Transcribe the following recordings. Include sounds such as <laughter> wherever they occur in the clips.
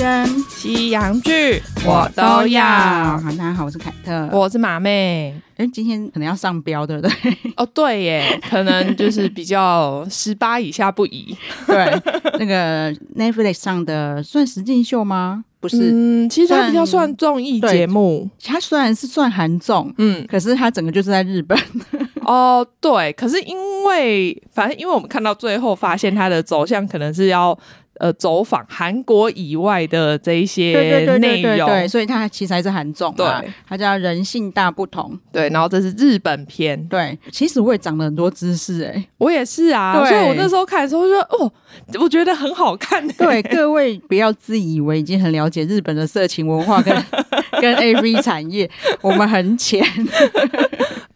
跟西洋剧我都要。好，大家好，我是凯特，我是马妹。哎，今天可能要上标，对不对？哦，对耶，可能就是比较十八以下不宜。<laughs> 对，那个 Netflix 上的算实境秀吗？不是，嗯，其实它比较算综艺节目。它虽然是算韩综，嗯，可是它整个就是在日本。哦，对，可是因为反正因为我们看到最后，发现它的走向可能是要。呃，走访韩国以外的这一些内容，对对对对对，所以它其实还是韩综，对，它叫《人性大不同》，对，然后这是日本片，对，其实我也长了很多知识，哎，我也是啊，所以我那时候看的时候就说，哦，我觉得很好看，对，各位不要自以为已经很了解日本的色情文化跟跟 AV 产业，我们很浅。<laughs>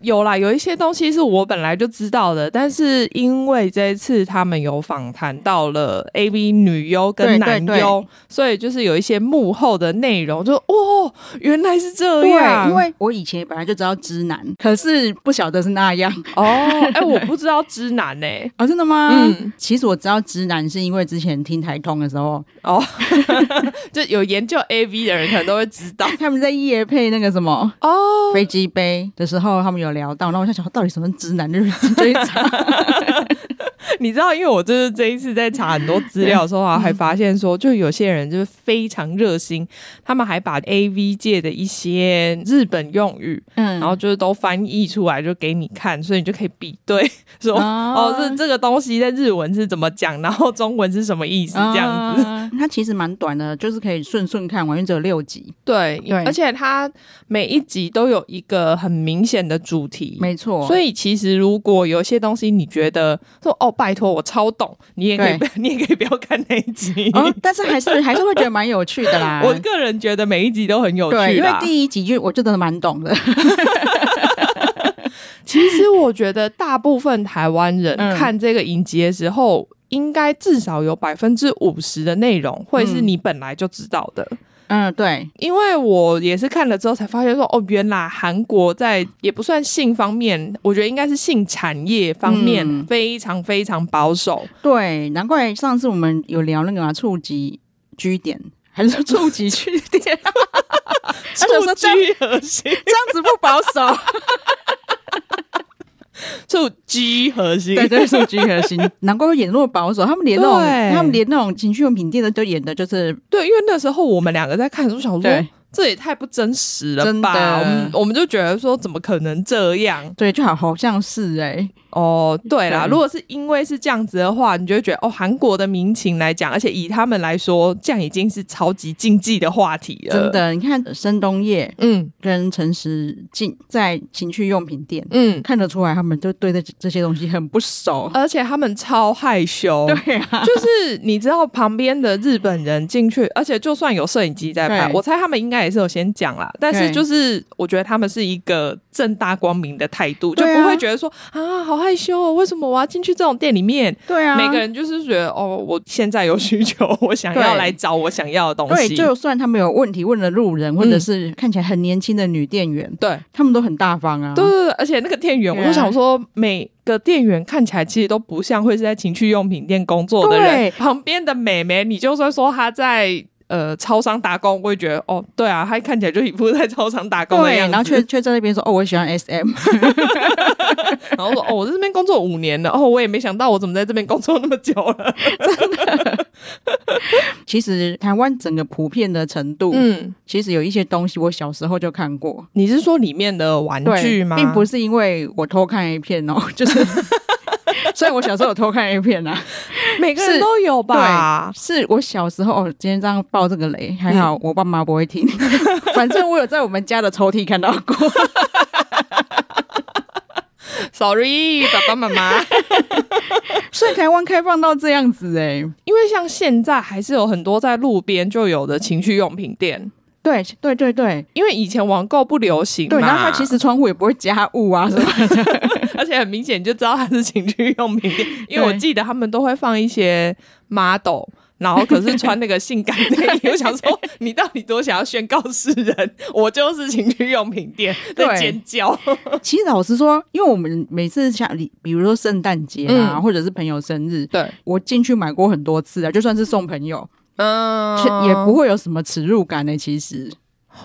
有啦，有一些东西是我本来就知道的，但是因为这一次他们有访谈到了 AV 女优跟男优，所以就是有一些幕后的内容，就哦，原来是这样。因为我以前本来就知道知男，可是不晓得是那样哦。哎、欸，我不知道知男呢、欸，<laughs> 哦，真的吗？嗯，其实我知道知男是因为之前听台通的时候哦，<laughs> 就有研究 AV 的人可能都会知道，他们在夜配那个什么哦飞机杯的时候，他们有。聊到，然后我想想，到底什么直男就是追查？你知道，因为我就是这一次在查很多资料的时候啊，还发现说，就有些人就是非常热心，他们还把 AV 界的一些日本用语，嗯，然后就是都翻译出来，就给你看，所以你就可以比对，说哦，这这个东西在日文是怎么讲，然后中文是什么意思，这样子。它其实蛮短的，就是可以顺顺看完，因为只有六集。对，对，而且它每一集都有一个很明显的主题，没错。所以其实如果有些东西你觉得说哦，拜托我超懂，你也可以，你也可以不要看那一集。哦，但是还是还是会觉得蛮有趣的啦。<laughs> 我个人觉得每一集都很有趣，对，因为第一集就我真的蛮懂的。<laughs> <laughs> 其实我觉得大部分台湾人看这个影集的时候。嗯应该至少有百分之五十的内容会是你本来就知道的。嗯，对，因为我也是看了之后才发现说，哦，原来韩国在也不算性方面，我觉得应该是性产业方面非常非常保守。嗯、对，难怪上次我们有聊那个啊触及居点，还是说触及 G 点？<laughs> 触及核心，这样子不保守。<laughs> 触 G 核心，对对，是 G 核心，<laughs> 难怪会演那么保守。他们连那种，他们连那种情趣用品店的都演的就是对，因为那时候我们两个在看的时候，想说。这也太不真实了吧！真的，我们我们就觉得说，怎么可能这样？对，就好好像是哎、欸。哦，对啦，对，如果是因为是这样子的话，你就会觉得哦，韩国的民情来讲，而且以他们来说，这样已经是超级禁忌的话题了。真的，你看申东烨，嗯，跟陈时进在情趣用品店，嗯，看得出来他们就对这这些东西很不熟，而且他们超害羞。对啊，就是你知道旁边的日本人进去，而且就算有摄影机在拍，我猜他们应该。也是有先讲啦，但是就是我觉得他们是一个正大光明的态度，就不会觉得说啊好害羞哦，为什么我要进去这种店里面？对啊，每个人就是觉得哦，我现在有需求，我想要来找我想要的东西。对，就算他们有问题问了路人，或者是看起来很年轻的女店员，对他们都很大方啊。对对对，而且那个店员，我就想说，每个店员看起来其实都不像会是在情趣用品店工作的人。旁边的美眉，你就算说她在。呃，超商打工，我也觉得哦，对啊，他看起来就一副在超商打工的样子，然后却却在那边说哦，我喜欢 SM，<laughs> 然后说哦，我在这边工作五年了，哦，我也没想到我怎么在这边工作那么久了，<laughs> 真的。其实台湾整个普遍的程度，嗯，其实有一些东西我小时候就看过。你是说里面的玩具吗？并不是因为我偷看一片哦，就是。<laughs> 所以我小时候有偷看 A 片啊，<laughs> 每个人都有吧？对，是我小时候哦。今天这样爆这个雷，还好我爸妈不会听。<laughs> 反正我有在我们家的抽屉看到过。Sorry，爸爸妈妈。所以台湾开放到这样子哎，因为像现在还是有很多在路边就有的情趣用品店。对对对对，因为以前网购不流行嘛，对，然后它其实窗户也不会加雾啊什么的，而且很明显你就知道它是情趣用品店，因为我记得他们都会放一些 model，然后可是穿那个性感内衣，我想说你到底多想要宣告世人，我就是情趣用品店在尖叫。其实老实说，因为我们每次像比如说圣诞节啊，嗯、或者是朋友生日，对我进去买过很多次啊，就算是送朋友。嗯，也不会有什么耻辱感呢、欸。其实，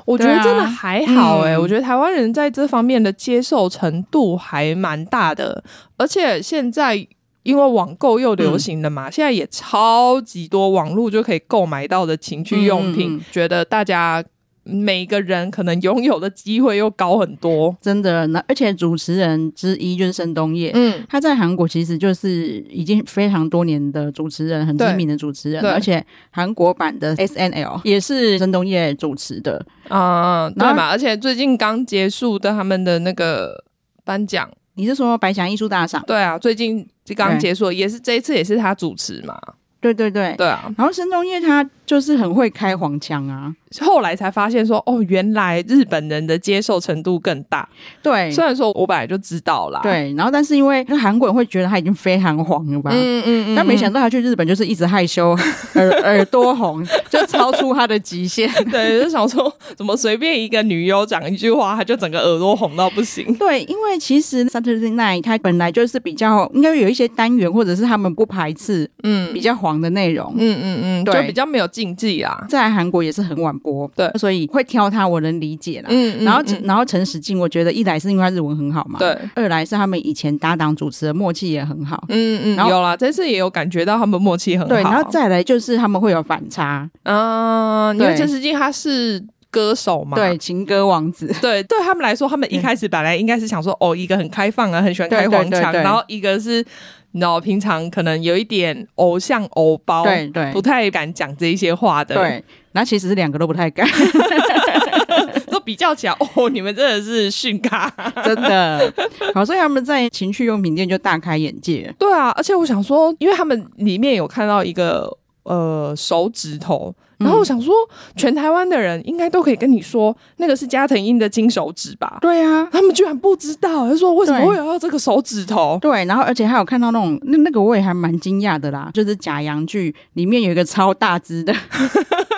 我觉得真的还好哎、欸，嗯、我觉得台湾人在这方面的接受程度还蛮大的，而且现在因为网购又流行了嘛，嗯、现在也超级多网络就可以购买到的情趣用品，嗯、觉得大家。每个人可能拥有的机会又高很多，真的。那而且主持人之一就是申东烨，嗯，他在韩国其实就是已经非常多年的主持人，很知名的主持人。而且韩国版的 SNL 也是申东烨主持的啊，嗯、对嘛？而且最近刚结束的他们的那个颁奖，你是说百想艺术大赏？对啊，最近刚结束，也是这一次也是他主持嘛？对对对，对啊。然后申东烨他就是很会开黄腔啊。后来才发现说，哦，原来日本人的接受程度更大。对，虽然说我本来就知道啦。对，然后但是因为韩国人会觉得他已经非常黄了吧？嗯嗯嗯。但没想到他去日本就是一直害羞，<laughs> 耳耳朵红，就超出他的极限。<laughs> 对，就想说怎么随便一个女优讲一句话，他就整个耳朵红到不行。<laughs> 对，因为其实 Saturday Night 他本来就是比较应该有一些单元，或者是他们不排斥嗯比较黄的内容。嗯嗯嗯，对，就比较没有禁忌啊。在韩国也是很晚播，对，所以。会挑他，我能理解啦。嗯，嗯，然后，然后陈时静，我觉得一来是因为他日文很好嘛，对；二来是他们以前搭档主持的默契也很好。嗯嗯，然后有啦，这次也有感觉到他们默契很好。对，然后再来就是他们会有反差。嗯，因为陈时静他是歌手嘛，对，情歌王子。<laughs> 对，对他们来说，他们一开始本来应该是想说，哦，一个很开放啊，很喜欢开黄腔，然后一个是。然后平常可能有一点偶像偶包，对对，不太敢讲这一些话的。对，那其实是两个都不太敢。<laughs> 都比较起来，哦，你们真的是逊咖，<laughs> 真的。好，所以他们在情趣用品店就大开眼界。对啊，而且我想说，因为他们里面有看到一个呃手指头。然后我想说，全台湾的人应该都可以跟你说，那个是加藤鹰的金手指吧？对啊，他们居然不知道，他说为什么会有到这个手指头？对，然后而且还有看到那种那那个我也还蛮惊讶的啦，就是假洋具里面有一个超大只的，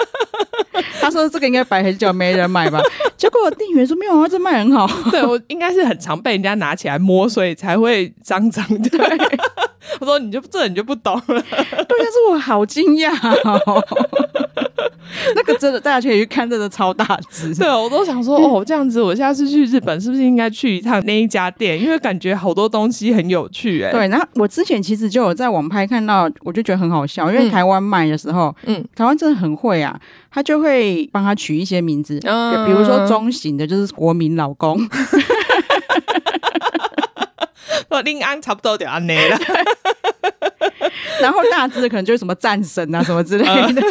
<laughs> 他说这个应该摆很久没人买吧？结果店员说没有啊，这卖很好。对，我应该是很常被人家拿起来摸，所以才会脏脏的。<laughs> 对我说你就这你就不懂了。<laughs> 对，但是我好惊讶哦。<laughs> 那个真的，大家可以去看，真的超大只。对，我都想说，哦，这样子，我下次去日本是不是应该去一趟那一家店？因为感觉好多东西很有趣，哎。对，然后我之前其实就有在网拍看到，我就觉得很好笑，因为台湾卖的时候，嗯，台湾真的很会啊，他就会帮他取一些名字，嗯，比如说中型的，就是国民老公。<laughs> 说令安差不多就安内了，然后大致可能就是什么战神啊什么之类的。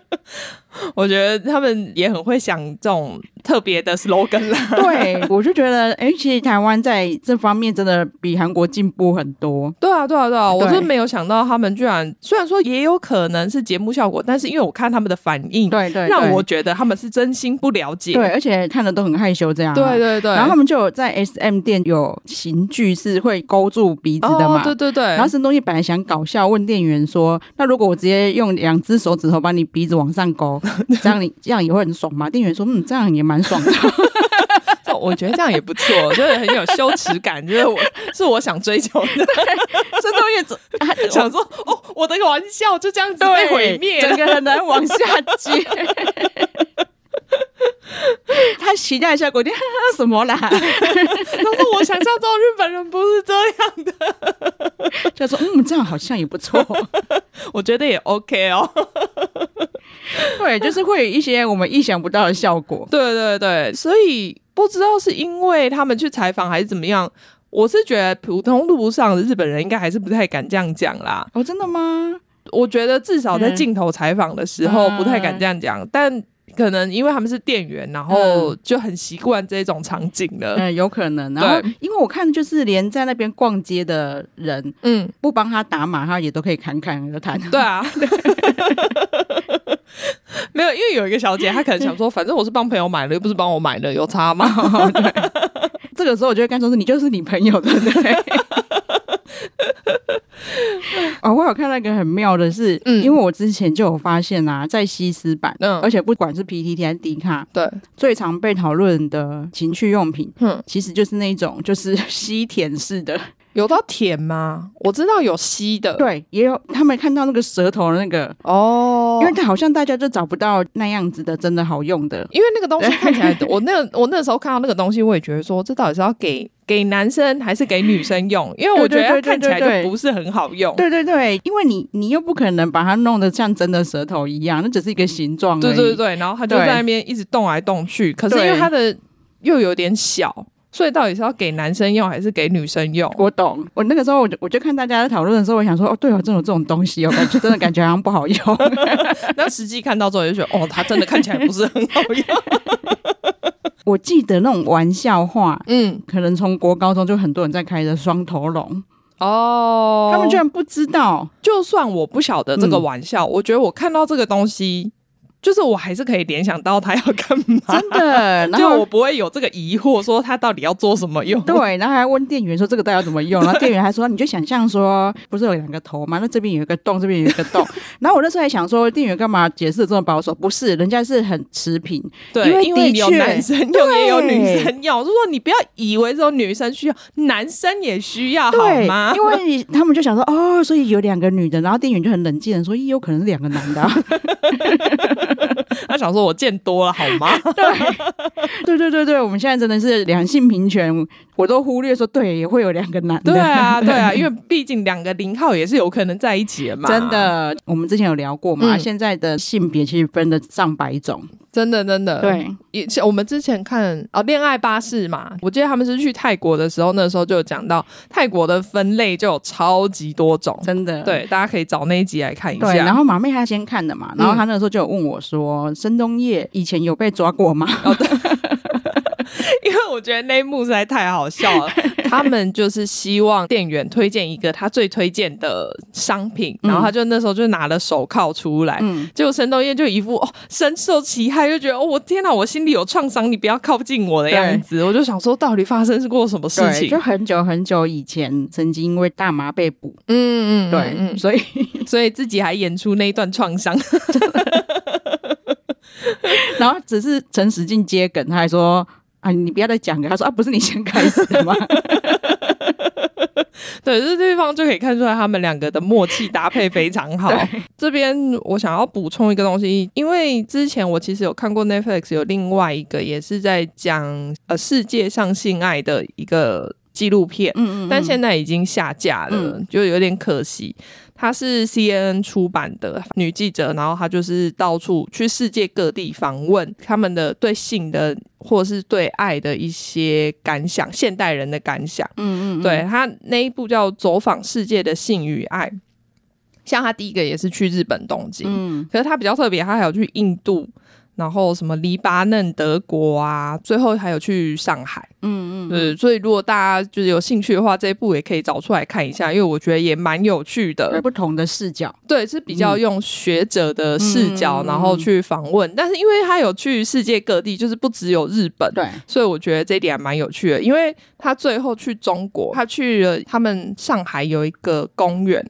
<laughs> 我觉得他们也很会想这种特别的 slogan 了。<laughs> 对，我就觉得，哎、欸，其实台湾在这方面真的比韩国进步很多。对啊，对啊，对啊，对我是没有想到他们居然，虽然说也有可能是节目效果，但是因为我看他们的反应，对，对对，让我觉得他们是真心不了解。对，而且看的都很害羞这样、啊。对对对。然后他们就有在 SM 店有刑具是会勾住鼻子的嘛？哦、对对对。然后申东烨本来想搞笑，问店员说：“那如果我直接用两只手指头把你鼻子往上勾？” <laughs> 这样你这样也会很爽吗？店员说：“嗯，这样也蛮爽的。<laughs> ”我觉得这样也不错，就是很有羞耻感，就是我是我想追求的。申东烨想说：“哦，我的个玩笑就这样子被毁灭，整个很难往下接。” <laughs> 他期待效果，你 <laughs> 什么啦？<laughs> 他说：“我想象中日本人不是这样的。”就说：“嗯，这样好像也不错，我觉得也 OK 哦。”对，就是会有一些我们意想不到的效果。对对对，所以不知道是因为他们去采访还是怎么样，我是觉得普通路上的日本人应该还是不太敢这样讲啦。哦，真的吗？我觉得至少在镜头采访的时候不太敢这样讲，嗯、但可能因为他们是店员，然后就很习惯这种场景了。嗯，有可能。然后，因为我看就是连在那边逛街的人，嗯，不帮他打码，他也都可以侃侃而谈。对啊。<laughs> 没有，因为有一个小姐，她可能想说，<laughs> 反正我是帮朋友买的，又不是帮我买的，有差吗？<laughs> 这个时候我就会跟她说，你就是你朋友，对不对？<laughs> 哦，我有看到一个很妙的是，嗯，因为我之前就有发现啊，在西斯版，嗯，而且不管是 PTT 还是 D 卡，对，最常被讨论的情趣用品，嗯，其实就是那种就是 <laughs> 吸舔式的。有到舔吗？我知道有吸的，对，也有他们看到那个舌头的那个哦，因为他好像大家就找不到那样子的真的好用的，因为那个东西看起来，<laughs> 我那个我那时候看到那个东西，我也觉得说，这到底是要给给男生还是给女生用？因为我觉得看起来就不是很好用。对对对，因为你你又不可能把它弄得像真的舌头一样，那只是一个形状。对对对，然后它就在那边一直动来动去，可是因为它的又有点小。所以到底是要给男生用还是给女生用？我懂，我那个时候我就我就看大家在讨论的时候，我想说哦，对哦，真有这种东西哦，感觉 <laughs> 真的感觉好像不好用。<laughs> 那实际看到之后就觉得哦，它真的看起来不是很好用。<laughs> 我记得那种玩笑话，嗯，可能从国高中就很多人在开的双头龙哦，他们居然不知道。就算我不晓得这个玩笑，嗯，我觉得我看到这个东西。就是我还是可以联想到他要干嘛，真的，<laughs> 然后就我不会有这个疑惑，说他到底要做什么用。对，然后还问店员说这个到底要怎么用，然后店员还说你就想象说不是有两个头吗？那这边有一个洞，这边有一个洞。<laughs> 然后我那时候还想说店员干嘛解释这么保守？不是，人家是很持平，对，因为，有男生用也有女生用，就是说你不要以为只有女生需要，男生也需要，好吗？因为他们就想说哦，所以有两个女的，然后店员就很冷静的说，也有可能是两个男的啊。<laughs> 他想说：“我见多了，好吗？” <laughs> 对，对，对，对，对，我们现在真的是两性平权，我都忽略说，对，也会有两个男的。对啊，<laughs> 对啊，因为毕竟两个零号也是有可能在一起的嘛。真的，我们之前有聊过嘛，嗯、现在的性别其实分了上百种。真的，真的，对，以前我们之前看哦，恋爱巴士嘛，我记得他们是去泰国的时候，那时候就有讲到泰国的分类就有超级多种，真的，对，大家可以找那一集来看一下。对，然后马妹她先看的嘛，然后她那个时候就有问我说：“申东烨以前有被抓过吗？”哦，对。<laughs> 因为我觉得那一幕实在太好笑了，<laughs> <laughs> <laughs> 他们就是希望店员推荐一个他最推荐的商品，然后他就那时候就拿了手铐出来，嗯，结果申东燕就一副哦深受其害，就觉得哦我天哪，我心里有创伤，你不要靠近我的样子，我就想说到底发生过什么事情？就很久很久以前，曾经因为大麻被捕，嗯嗯，对，嗯，所以 <laughs> 所以自己还演出那一段创伤，<laughs> 然后只是陈时进接梗，他还说。啊，你不要再讲了。他说啊，不是你先开始的吗？<laughs> 对，这地方就可以看出来他们两个的默契搭配非常好。这边我想要补充一个东西，因为之前我其实有看过 Netflix 有另外一个也是在讲呃世界上性爱的一个纪录片，嗯，嗯嗯，但现在已经下架了，嗯、就有点可惜。她是 CNN 出版的女记者，然后她就是到处去世界各地访问他们的对性的或是对爱的一些感想，现代人的感想。嗯嗯，对，她那一部叫《走访世界的性与爱》，像她第一个也是去日本东京，嗯，可是她比较特别，她还有去印度。然后什么黎巴嫩、德国啊，最后还有去上海，嗯嗯，对，所以如果大家就是有兴趣的话，这一部也可以找出来看一下，因为我觉得也蛮有趣的，不同的视角，对，是比较用学者的视角，嗯、然后去访问，嗯、但是因为他有去世界各地，就是不只有日本，对，所以我觉得这一点还蛮有趣的，因为他最后去中国，他去了他们上海有一个公园。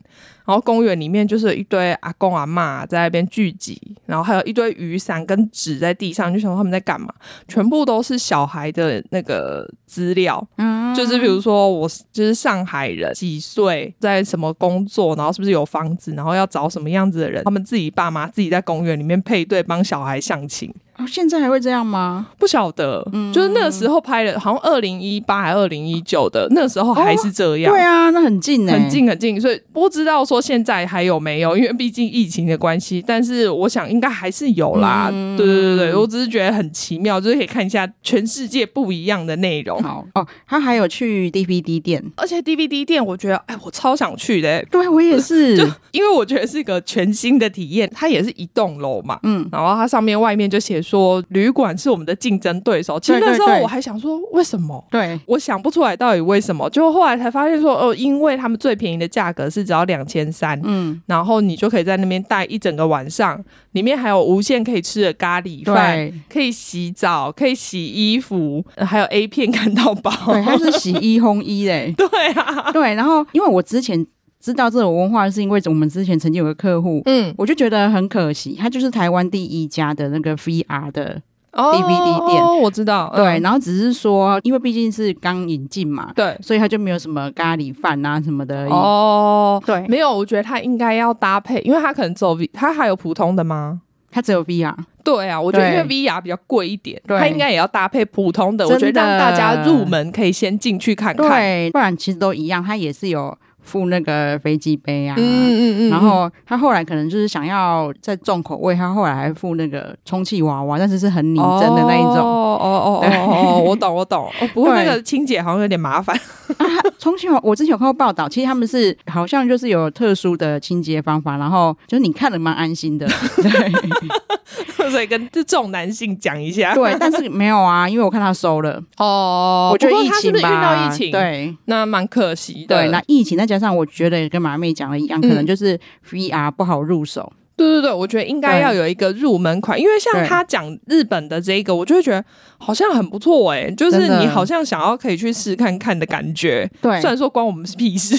然后公园里面就是一堆阿公阿妈在那边聚集，然后还有一堆雨伞跟纸在地上，就想说他们在干嘛？全部都是小孩的那个资料，嗯，就是比如说我就是上海人，几岁，在什么工作，然后是不是有房子，然后要找什么样子的人，他们自己爸妈自己在公园里面配对帮小孩相亲。现在还会这样吗？不晓得，嗯、就是那个时候拍的，好像二零一八还二零一九的，那个时候还是这样。哦、对啊，那很近呢，很近很近，所以不知道说现在还有没有，因为毕竟疫情的关系。但是我想应该还是有啦。嗯、对对对对，我只是觉得很奇妙，就是可以看一下全世界不一样的内容。好哦，他还有去 DVD 店，而且 DVD 店我觉得，哎，我超想去的、欸。对我也是，<laughs> 就因为我觉得是一个全新的体验。它也是一栋楼嘛，嗯，然后它上面外面就写说旅馆。是我们的竞争对手。其实那时候我还想说，为什么？对，我想不出来到底为什么。就后来才发现说，哦，因为他们最便宜的价格是只要两千三，嗯，然后你就可以在那边待一整个晚上，里面还有无限可以吃的咖喱饭，可以洗澡，可以洗衣服，还有 A 片看到饱。对，它是洗衣烘衣嘞。<laughs> 对啊，对。然后因为我之前知道这种文化，是因为我们之前曾经有个客户，嗯，我就觉得很可惜，他就是台湾第一家的那个 VR 的。DVD 店。哦，我知道。对，然后只是说，因为毕竟是刚引进嘛，对，所以他就没有什么咖喱饭啊什么的。哦，对，没有，我觉得他应该要搭配，因为他可能走 V，他还有普通的吗？他只有 VR，对啊，我觉得因为 VR 比较贵一点，对它应该也要搭配普通的，我觉得让大家入门可以先进去看看，对，不然其实都一样，它也是有。附那个飞机杯啊，嗯嗯嗯，然后他后来可能就是想要再重口味，他后来还付那个充气娃娃，但是是很拟真的那一种。哦哦哦哦，<laughs> 我懂我懂。哦，不过那个清洁好像有点麻烦。<laughs> 啊，充气娃娃，我之前有看过报道，其实他们是好像就是有特殊的清洁方法，然后就是你看了蛮安心的。<laughs> 对，所以跟这种男性讲一下。对，但是没有啊，因为我看他收了。哦，我觉得疫情吧，遇到疫情，对，那蛮可惜的。对，那疫情那加上我觉得跟马妹讲的一样，可能就是 VR 不好入手。对对对，我觉得应该要有一个入门款，因为像他讲日本的这个，我就会觉得好像很不错哎，就是你好像想要可以去试看看的感觉。对，虽然说关我们是屁事，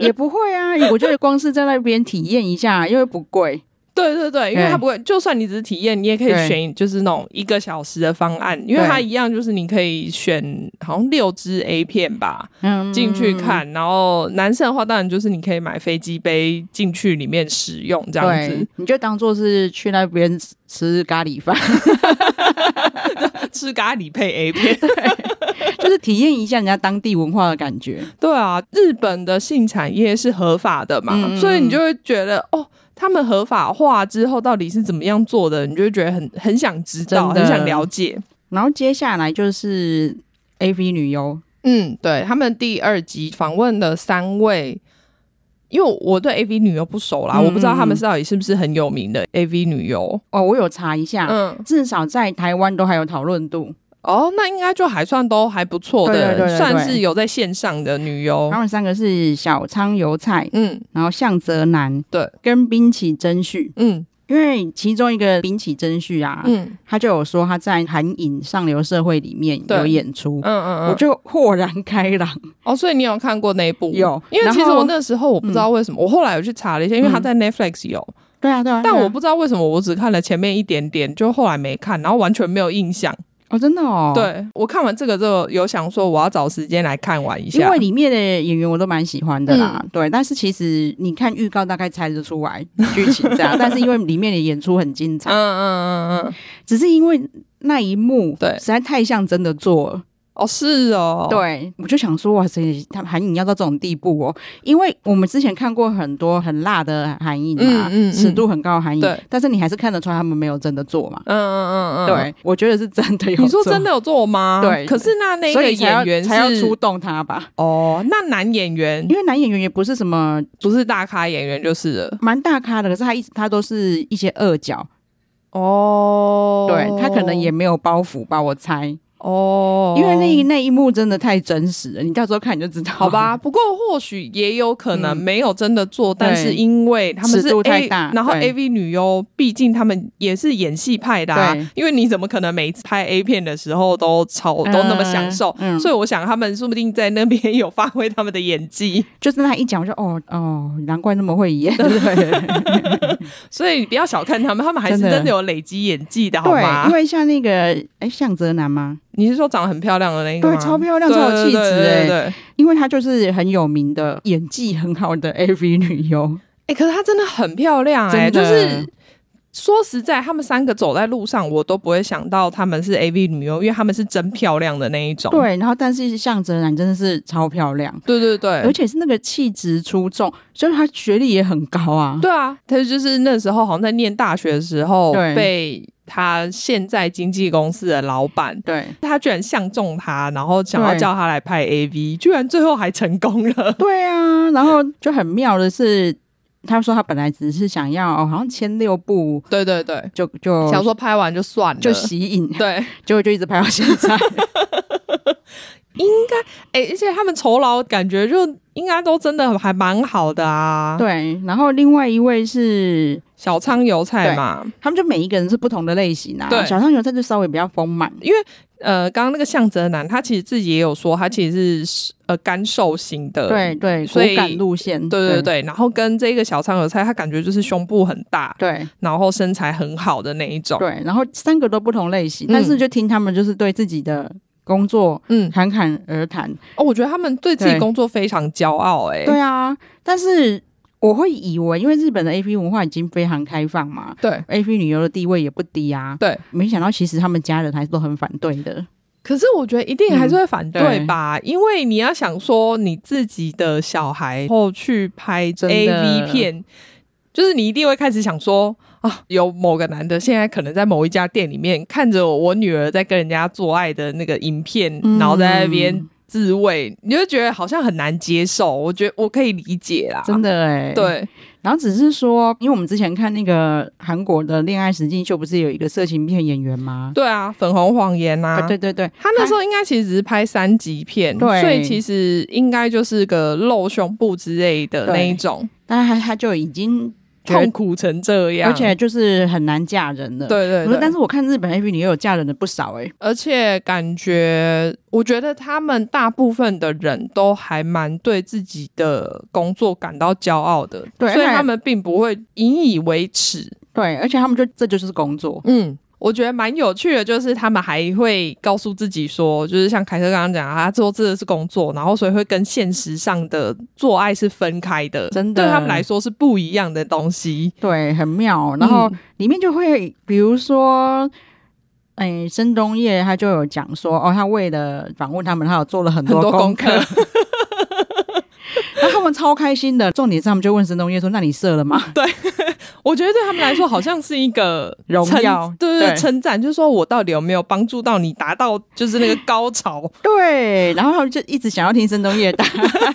也不会啊。我觉得光是在那边体验一下，因为不贵。对对对，因为它不会，就算你只是体验，你也可以选，就是那种一个小时的方案，因为它一样，就是你可以选好像六支 A 片吧，嗯，进去看。然后男生的话，当然就是你可以买飞机杯进去里面使用这样子，你就当做是去那边吃咖喱饭，<laughs> 吃咖喱配 A 片，<laughs> 就是体验一下人家当地文化的感觉。对啊，日本的性产业是合法的嘛，嗯、所以你就会觉得哦。他们合法化之后到底是怎么样做的？你就会觉得很很想知道，很想了解。然后接下来就是 AV 女优，嗯，对，他们第二集访问了三位，因为我对 AV 女优不熟啦，嗯、我不知道他们到底是不是很有名的 AV 女优。哦，我有查一下，嗯，至少在台湾都还有讨论度。哦，那应该就还算都还不错的，对对对对对，算是有在线上的女优。他们三个是小仓由菜，嗯，然后向泽南，对，跟滨崎真绪，嗯，因为其中一个滨崎真绪啊，嗯，他就有说他在韩影上流社会里面有演出，嗯嗯嗯，我就豁然开朗。哦，所以你有看过那一部？有，因为其实我那时候我不知道为什么，嗯、我后来有去查了一下，因为他在 Netflix 有，对啊对啊，但我不知道为什么我只看了前面一点点，就后来没看，然后完全没有印象。哦，真的哦。对，我看完这个之后，有想说我要找时间来看完一下，因为里面的演员我都蛮喜欢的啦。嗯、对，但是其实你看预告大概猜得出来剧情这样，<laughs> 但是因为里面的演出很精彩，嗯嗯嗯嗯，只是因为那一幕对实在太像真的做了。哦，是哦，对，我就想说，哇塞，他韩影要到这种地步哦，因为我们之前看过很多很辣的韩影嘛，嗯嗯，尺度很高的韩影，但是你还是看得出来他们没有真的做嘛，嗯嗯嗯嗯，对，我觉得是真的有做，你说真的有做吗？<laughs> 对，可是那那个演员才要出动他吧？哦，那男演员，因为男演员也不是什么，不是大咖演员就是了，蛮大咖的，可是他一直他都是一些恶角，哦，对，他可能也没有包袱吧，我猜。哦，因为那一那一幕真的太真实了，你到时候看你就知道。好吧，<laughs> 不过或许也有可能没有真的做，嗯、但是因为他们是 A，太大然后 AV 女优，毕竟他们也是演戏派的，啊，因为你怎么可能每次拍 A 片的时候都超都那么享受？所以我想他们说不定在那边有发挥他们的演技。就是他一讲，我就哦哦，难怪那么会演。对，<laughs> <laughs> 所以你不要小看他们，他们还是真的有累积演技的，好吗？因为像那个哎，向泽南吗？你是说长得很漂亮的那一个吗？对，超漂亮，超有气质哎！对，因为她就是很有名的演技很好的 <laughs> AV 女优。哎、欸，可是她真的很漂亮哎、欸，就是说实在，他们三个走在路上，我都不会想到他们是 AV 女优，因为他们是真漂亮的那一种。对，然后但是向泽南真的是超漂亮，对对对，而且是那个气质出众，所以她学历也很高啊。对啊，她就是那时候好像在念大学的时候对被。他现在经纪公司的老板，对，他居然相中他，然后想要叫他来拍 AV，居然最后还成功了。<laughs> 对啊，然后就很妙的是，他说他本来只是想要，好像签六部，对对对，就就想说拍完就算了，就吸引，对，结果就一直拍到现在。<laughs> 应该哎、欸，而且他们酬劳感觉就应该都真的还蛮好的啊。对，然后另外一位是小仓油菜嘛，他们就每一个人是不同的类型啊。对，小仓油菜就稍微比较丰满，因为呃，刚刚那个向泽南他其实自己也有说，他其实是呃干瘦型的，对对，所以感路线，对对对，对。然后跟这个小仓油菜，他感觉就是胸部很大，对，然后身材很好的那一种，对。然后三个都不同类型，嗯、但是就听他们就是对自己的。工作，嗯，侃侃而谈哦。我觉得他们对自己工作非常骄傲、欸，哎，对啊。但是我会以为，因为日本的 A P 文化已经非常开放嘛，对 A P 旅游的地位也不低啊，对。没想到其实他们家人还是都很反对的。可是我觉得一定还是会反对吧，因为你要想说你自己的小孩后去拍 AV 片，就是你一定会开始想说。啊，有某个男的现在可能在某一家店里面看着我，女儿在跟人家做爱的那个影片，嗯、然后在那边自慰，你就觉得好像很难接受。我觉得我可以理解啦，真的哎、欸，对。然后只是说，因为我们之前看那个韩国的恋爱实境秀，不是有一个色情片演员吗？对啊，粉红谎言啊，对对对，他那时候应该其实只是拍三级片，对，所以其实应该就是个露胸部之类的那一种，但是他他就已经。痛苦成这样，而且就是很难嫁人的。对对對，但是我看日本 AV 里也有嫁人的不少哎、欸，而且感觉，我觉得他们大部分的人都还蛮对自己的工作感到骄傲的，对，所以他们并不会引以为耻。对，而且他们就这就是工作，嗯。我觉得蛮有趣的，就是他们还会告诉自己说，就是像凯特刚刚讲，他做这个是工作，然后所以会跟现实上的做爱是分开的，真的对他们来说是不一样的东西。对，很妙。然后里面就会，比如说，哎、欸，申东烨他就有讲说，哦，他为了访问他们，他有做了很多功课，们超开心的。重点是他们就问申东烨说：“那你射了吗？” <laughs> 对。<laughs> 我觉得对他们来说好像是一个荣耀，对对，称赞，就是说我到底有没有帮助到你达到就是那个高潮？<laughs> 对，然后他们就一直想要听申东烨答案，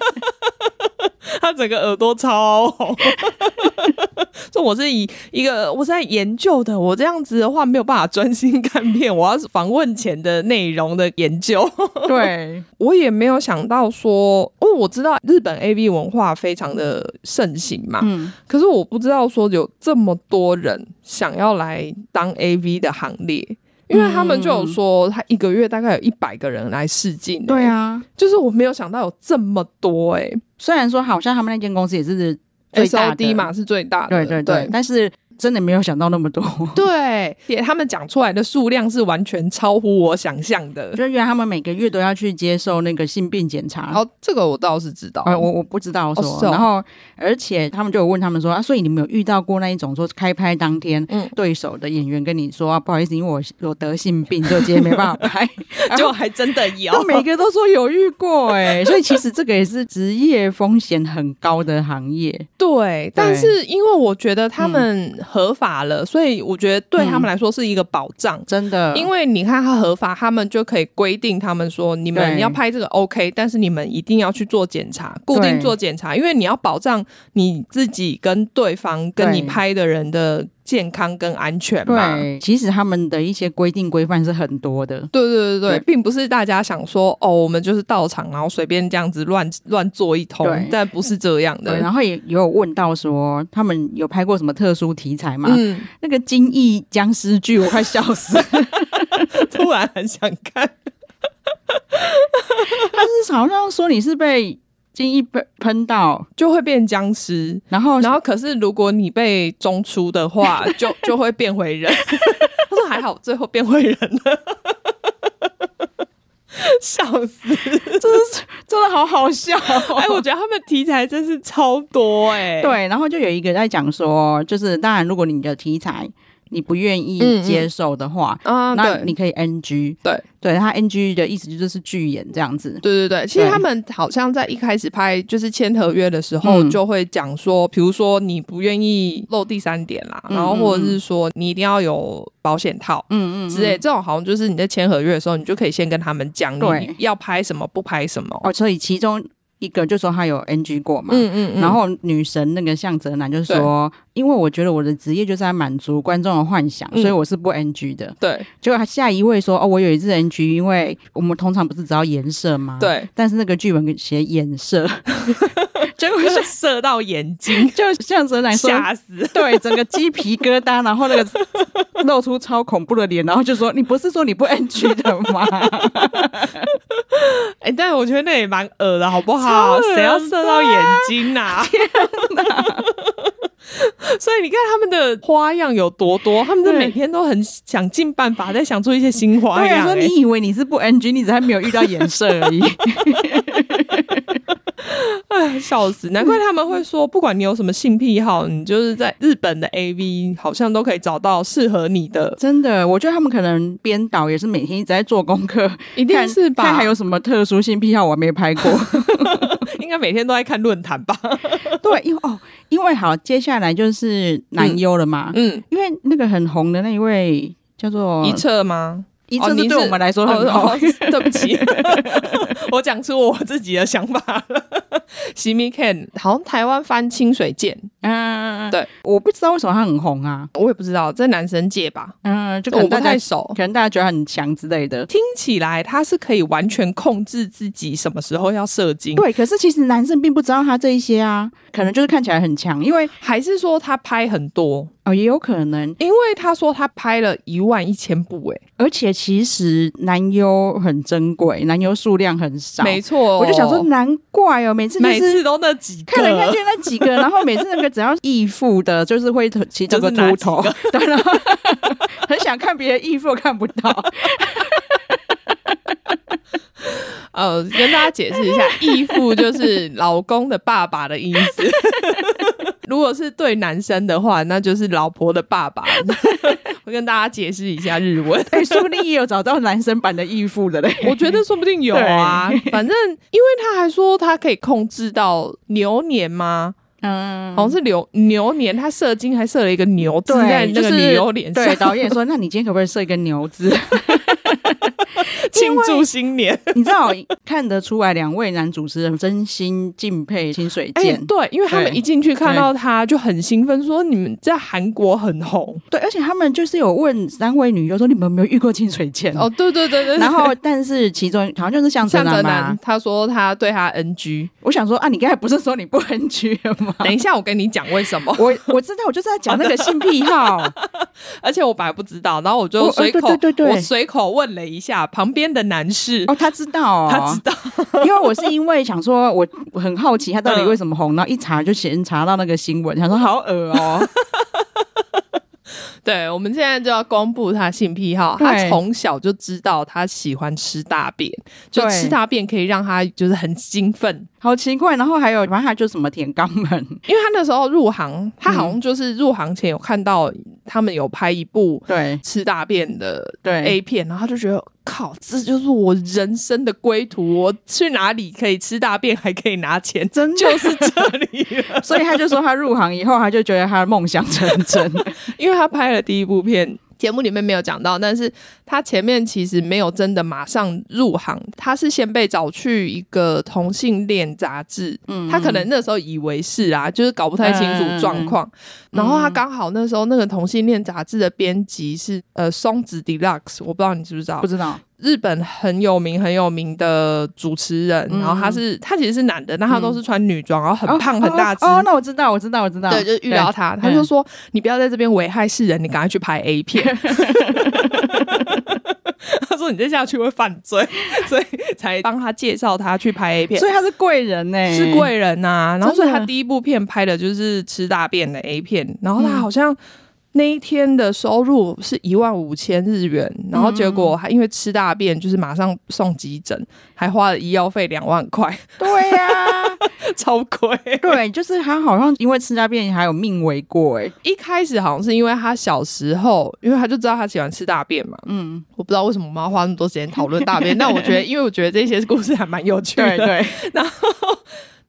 他整个耳朵超红。<laughs> 说我是以一个我是在研究的，我这样子的话没有办法专心看片，我要是访问前的内容的研究。对，<laughs> 我也没有想到说，哦，我知道日本 AV 文化非常的盛行嘛，嗯，可是我不知道说有这么多人想要来当 AV 的行列，因为他们就有说他一个月大概有一百个人来试镜，欸，对啊，就是我没有想到有这么多哎，欸，虽然说好像他们那间公司也是。S O D 嘛是最大的，对对对，对，但是。真的没有想到那么多，<laughs> 对，也他们讲出来的数量是完全超乎我想象的。就原来他们每个月都要去接受那个性病检查，哦，这个我倒是知道，呃、我我不知道说。哦哦、然后，而且他们就有问他们说啊，所以你们有遇到过那一种说开拍当天，嗯，对手的演员跟你说啊，不好意思，因为我有得性病，就今天没办法拍，<laughs> 就还真的有，<laughs> 每个都说有遇过哎、欸，所以其实这个也是职业风险很高的行业。对，对。但是因为我觉得他们。合法了，所以我觉得对他们来说是一个保障，嗯、真的。因为你看他合法，他们就可以规定他们说，你们要拍这个 OK，但是你们一定要去做检查，固定做检查，因为你要保障你自己跟对方跟你拍的人的。健康跟安全嘛，对，其实他们的一些规定规范是很多的。对对对对，并不是大家想说哦，我们就是到场然后随便这样子乱乱做一通，但不是这样的。对，然后也有问到说，他们有拍过什么特殊题材吗？嗯，那个惊异僵尸剧，我快笑死了，<laughs> 突然很想看。<laughs> 他是好像说你是被。精一喷喷到就会变僵尸，然后然后可是如果你被中出的话，<laughs> 就就会变回人。<laughs> 他说还好，最后变回人了，<laughs> 笑死！真的是真的好好笑。哎，我觉得他们题材真是超多哎、欸。对，然后就有一个在讲说，就是当然如果你的题材。你不愿意接受的话，嗯嗯，那你可以 NG。对，对他 NG 的意思就是拒演这样子。对对对，其实他们好像在一开始拍就是签合约的时候，就会讲说，比如说你不愿意露第三点啦，嗯，然后或者是说你一定要有保险套，嗯嗯之类，这种好像就是你在签合约的时候，你就可以先跟他们讲，你要拍什么不拍什么。哦，所以其中。一个就说他有 NG 过嘛，嗯嗯嗯，然后女神那个向泽南就说，因为我觉得我的职业就是在满足观众的幻想，所以我是不 NG 的。对，结果他下一位说，哦，我有一次 NG，因为我们通常不是只要颜色吗？对，但是那个剧本写眼射。<laughs> <laughs> 结果是射到眼睛，<laughs> 就像泽南说吓死，<laughs> 对，整个鸡皮疙瘩，然后那个露出超恐怖的脸，然后就说：“你不是说你不 NG 的吗？”哎、欸，但是我觉得那也蛮恶的，好不好？谁要射到眼睛啊？天哪！所以你看他们的花样有多多，他们的每天都很想尽办法在想出一些新花样、欸。说你以为你是不 NG，你只还没有遇到颜色而已。哎，<laughs> 笑死！难怪他们会说，不管你有什么性癖好，你就是在日本的 AV 好像都可以找到适合你的。真的，我觉得他们可能编导也是每天一直在做功课，一定是吧？看还有什么特殊性癖好我还没拍过，<laughs> <laughs> 应该每天都在看论坛吧？对，因为哦，因为好，接下来就是男优了嘛。嗯，因为那个很红的那一位叫做一彻吗？一彻是对我们来说很好。哦哦哦、对不起，<laughs> 我讲出我自己的想法了。西米 Ken 好像台湾翻清水剑，嗯，对，我不知道为什么他很红啊，我也不知道，在男生界吧，嗯，就可能大家我不太熟，可能大家觉得很强之类的。听起来他是可以完全控制自己什么时候要射精，对，可是其实男生并不知道他这一些啊，可能就是看起来很强，因为还是说他拍很多哦，也有可能，因为他说他拍了一万一千部，哎，而且其实男优很珍贵，男优数量很少，没错，哦，我就想说难怪哦，每次、就是、每次都那几个，看来看去那几个，然后每次那个只要义父的，就是会其中个秃头，<laughs> 对，然后很想看别人义父看不到。<laughs> 呃，跟大家解释一下，义父就是老公的爸爸的意思。<laughs> 如果是对男生的话，那就是老婆的爸爸。<laughs> 我跟大家解释一下日文，哎、欸，说不定也有找到男生版的义父的嘞。我觉得说不定有啊，<laughs> 反正因为他还说他可以控制到牛年吗？嗯，好像是牛牛年，他射精还射了一个牛字在那个牛脸上。对，导演说，那你今天可不可以射一个牛字？<laughs> 庆祝新年，<laughs> 你知道看得出来，两位男主持人真心敬佩清水健。欸。对，因为他们一进去看到他就很兴奋，说你们在韩国很红。对，而且他们就是有问三位女优说，你们有没有遇过清水健？哦，对对对对。然后，但是其中好像就是向泽南，他说他对他 NG。我想说啊，你刚才不是说你不 NG 了吗？等一下，我跟你讲为什么。我我知道，我就是在讲那个性癖好，<laughs> 而且我本来不知道，然后我就随口，对对对对，我随口问了一下旁边的男士。哦，他知道，哦，他知道，<laughs> 因为我是因为想说，我我很好奇他到底为什么红，嗯、<laughs> 然后一查就先查到那个新闻，想说好恶哦。<laughs> 对，我们现在就要公布他性癖好。他从小就知道他喜欢吃大便，就吃大便可以让他就是很兴奋。好奇怪，然后还有，反正他就什么舔肛门，因为他那时候入行，他好像就是入行前有看到他们有拍一部对吃大便的对 A 片，然后他就觉得靠，这就是我人生的归途，我去哪里可以吃大便还可以拿钱，真就是这里。<laughs> 所以他就说他入行以后，他就觉得他的梦想成真，<laughs> 因为他拍了第一部片。节目里面没有讲到，但是他前面其实没有真的马上入行，他是先被找去一个同性恋杂志，嗯，他可能那时候以为是啊，就是搞不太清楚状况，嗯、然后他刚好那时候那个同性恋杂志的编辑是呃松子 Deluxe，我不知道你知不知道？不知道。日本很有名很有名的主持人，嗯、然后他是他其实是男的，但他都是穿女装，嗯、然后很胖、哦、很大只。哦，那我知道，我知道，我知道。对，就是遇到他，他就说：“你不要在这边危害世人，你赶快去拍 A 片。<laughs> ” <laughs> 他说：“你再下去会犯罪，<laughs> 所以才帮他介绍他去拍 A 片。所以他是贵人呢、欸，是贵人呐、啊。然后所以他第一部片拍的就是吃大便的 A 片，然后他好像。”那一天的收入是一万五千日元，然后结果还因为吃大便，就是马上送急诊，还花了医药费两万块。对呀、啊，<laughs> 超贵。对，就是他好像因为吃大便还有命危过。哎，一开始好像是因为他小时候，因为他就知道他喜欢吃大便嘛。嗯，我不知道为什么我们要花那么多时间讨论大便，<laughs> 但我觉得，因为我觉得这些故事还蛮有趣的。对，对，<laughs> 然后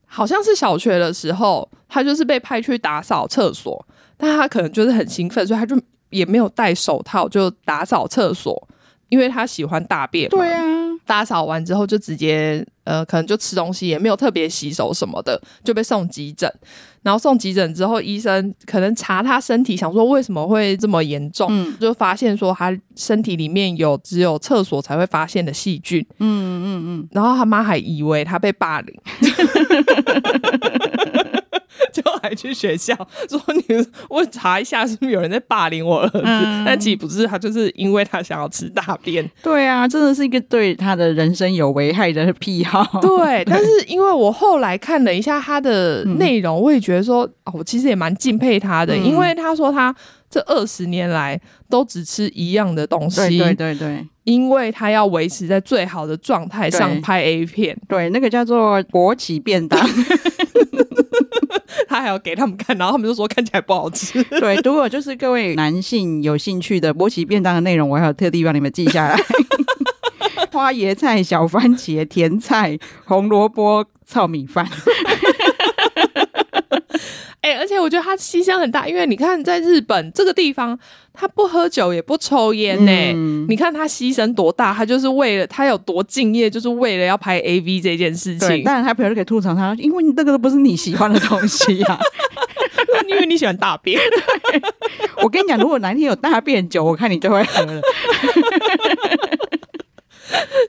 好像是小学的时候，他就是被派去打扫厕所。但他可能就是很兴奋，所以他就也没有戴手套，就打扫厕所。因为他喜欢大便。对啊，打扫完之后就直接呃，可能就吃东西，也没有特别洗手什么的，就被送急诊。然后送急诊之后，医生可能查他身体，想说为什么会这么严重，嗯、就发现说他身体里面有只有厕所才会发现的细菌。嗯嗯嗯。然后他妈还以为他被霸凌。<laughs> 就还去学校说，你我查一下是不是有人在霸凌我儿子，嗯、但其实不是，他就是因为他想要吃大便。对啊，真的是一个对他的人生有危害的癖好。对，但是因为我后来看了一下他的内容，我也觉得说，哦，我其实也蛮敬佩他的，嗯、因为他说他这二十年来都只吃一样的东西。对对对对，因为他要维持在最好的状态上拍 A 片。对，那个叫做国企便当。<laughs> <laughs> 他还要给他们看，然后他们就说看起来不好吃。<laughs> 对，如果就是各位男性有兴趣的波奇便当的内容，我还有特地帮你们记下来：<laughs> 花椰菜、小番茄、甜菜、红萝卜、糙米饭。哎、欸，而且我觉得他牺牲很大，因为你看，在日本这个地方，他不喝酒也不抽烟呢、欸。嗯、你看他牺牲多大，他就是为了他有多敬业，就是为了要拍 AV 这件事情。当然，他朋友就可以吐槽他，因为你这个都不是你喜欢的东西呀、啊，<laughs> 因为你喜欢大便。我跟你讲，如果哪天有大便酒，我看你就会喝了。<laughs>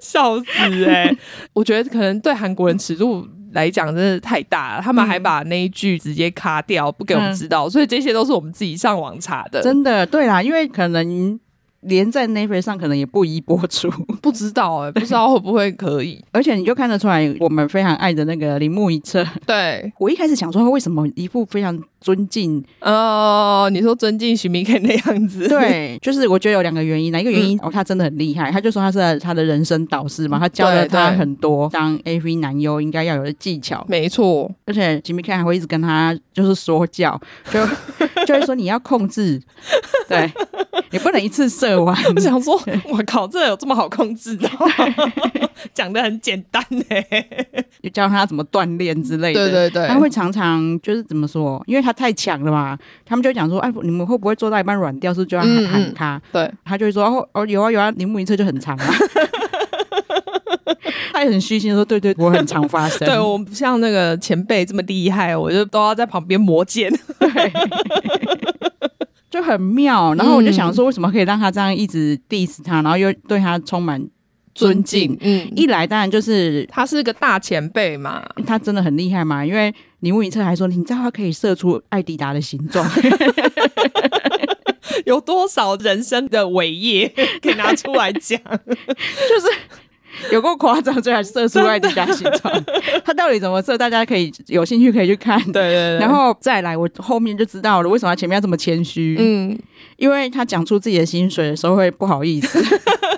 笑死哎、欸！我觉得可能对韩国人尺度。来讲真的太大了，他们还把那一句直接卡掉，不给我们知道，嗯、所以这些都是我们自己上网查的。真的，对啦，因为可能。连在 Netflix 上可能也不宜播出，<laughs> 不知道哎、欸，不知道会不会可以。<laughs> 而且你就看得出来，我们非常爱的那个铃木一彻。对，我一开始想说，他为什么一副非常尊敬？哦，你说尊敬徐明凯那样子？<laughs> 对，就是我觉得有两个原因。哪一个原因？嗯、哦，他真的很厉害。他就说他是他的人生导师嘛，他教了他很多当 AV 男优应该要有的技巧。没错，而且徐明凯还会一直跟他就是说教，就就会说你要控制，对。你不能一次射完。<laughs> 我想说，<laughs> 我靠，这有这么好控制的？<laughs> 讲的很简单呢，就教他怎么锻炼之类的。对对对，他会常常就是怎么说？因为他太强了嘛，他们就讲说：“哎，你们会不会做到一半软掉？是不是就要喊喊他？”对，他就会说：“哦哦，有啊有啊，铃木一车就很长啊。”他也很虚心说：“对对，我很常发生。”对，我不像那个前辈这么厉害，我就都要在旁边磨剑。对。就很妙，然后我就想说，为什么可以让他这样一直 diss 他，然后又对他充满尊敬？嗯，一来当然就是他是个大前辈嘛，他真的很厉害嘛。因为你问一彻还说，你知道他可以射出艾迪达的形状，<laughs> 有多少人生的伟业可以拿出来讲？<laughs> 就是。<laughs> 有够夸张，最后射出艾迪达形状，<laughs> 他到底怎么射？大家可以有兴趣可以去看。对，对对，然后再来，我后面就知道了为什么他前面要这么谦虚。嗯，因为他讲出自己的薪水的时候会不好意思。<laughs>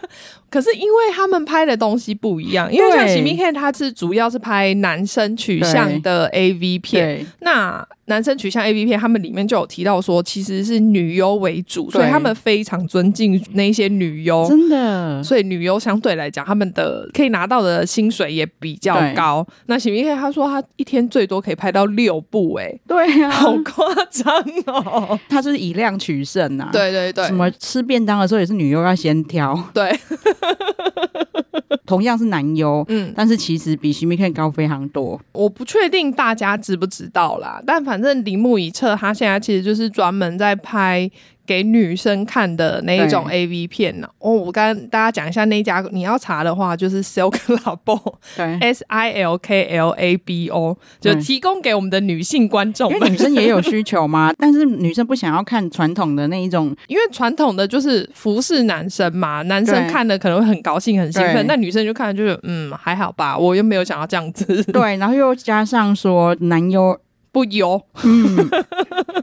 可是因为他们拍的东西不一样，因为像喜明片，他是主要是拍男生取向的 AV 片，那男生取向 AV 片，他们里面就有提到说，其实是女优为主，所以他们非常尊敬那些女优，真的。所以女优相对来讲，他们的可以拿到的薪水也比较高。那喜明片他说他一天最多可以拍到六部，哎，对呀，好夸张哦。<laughs> 他就是以量取胜呐，对对对，什么吃便当的时候也是女优要先挑，对。<laughs> 同样是男优，嗯，但是其实比徐明克高非常多。我不确定大家知不知道啦，但反正铃木一彻他现在其实就是专门在拍。给女生看的那一种 A V 片呢？哦，我跟大家讲一下那家，你要查的话就是 Silk <laughs> Labo，<laughs> 对，S I L K L A B O，就提供给我们的女性观众。因为女生也有 <laughs> 需求嘛，但是女生不想要看传统的那一种，因为传统的就是服侍男生嘛，男生看的可能会很高兴很兴奋，那女生就看就是嗯还好吧，我又没有想要这样子。对，然后又加上说男优。不油，嗯，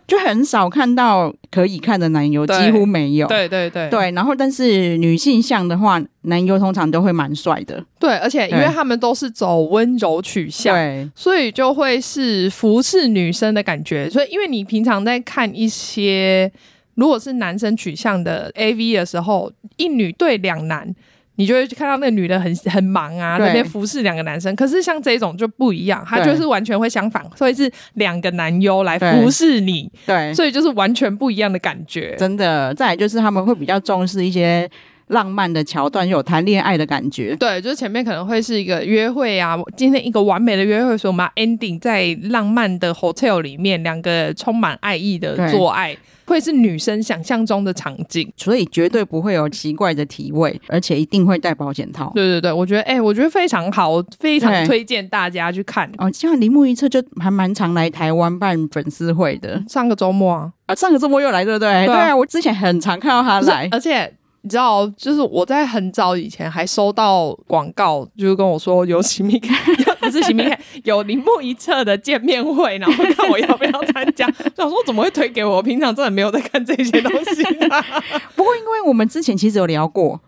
就很少看到可以看的男优，几乎没有。对对对对，然后但是女性向的话，男优通常都会蛮帅的。对，而且因为他们都是走温柔取向，对，所以就会是服侍女生的感觉。所以因为你平常在看一些如果是男生取向的 AV 的时候，一女对两男。你就会看到那个女的很很忙啊，对那边服侍两个男生。可是像这种就不一样，他就是完全会相反，所以是两个男优来服侍你。对，所以就是完全不一样的感觉。真的，再来就是他们会比较重视一些浪漫的桥段，有谈恋爱的感觉。对，就是前面可能会是一个约会啊，今天一个完美的约会，所以我们要 ending 在浪漫的 hotel 里面，两个充满爱意的做爱。会是女生想象中的场景，所以绝对不会有奇怪的体味，而且一定会戴保险套。对对对，我觉得，哎、欸，我觉得非常好，我非常推荐大家去看。哦，像铃木一彻就还蛮常来台湾办粉丝会的。上个周末啊，啊，上个周末又来，对不对？对啊，对啊，我之前很常看到他来，而且。你知道，就是我在很早以前还收到广告，就是跟我说有喜米开，<laughs> 不是喜米开，有铃木一彻的见面会，然后看我要不要参加。<laughs> 想说怎么会推给我？我平常真的没有在看这些东西。<laughs> 不过因为我们之前其实有聊过，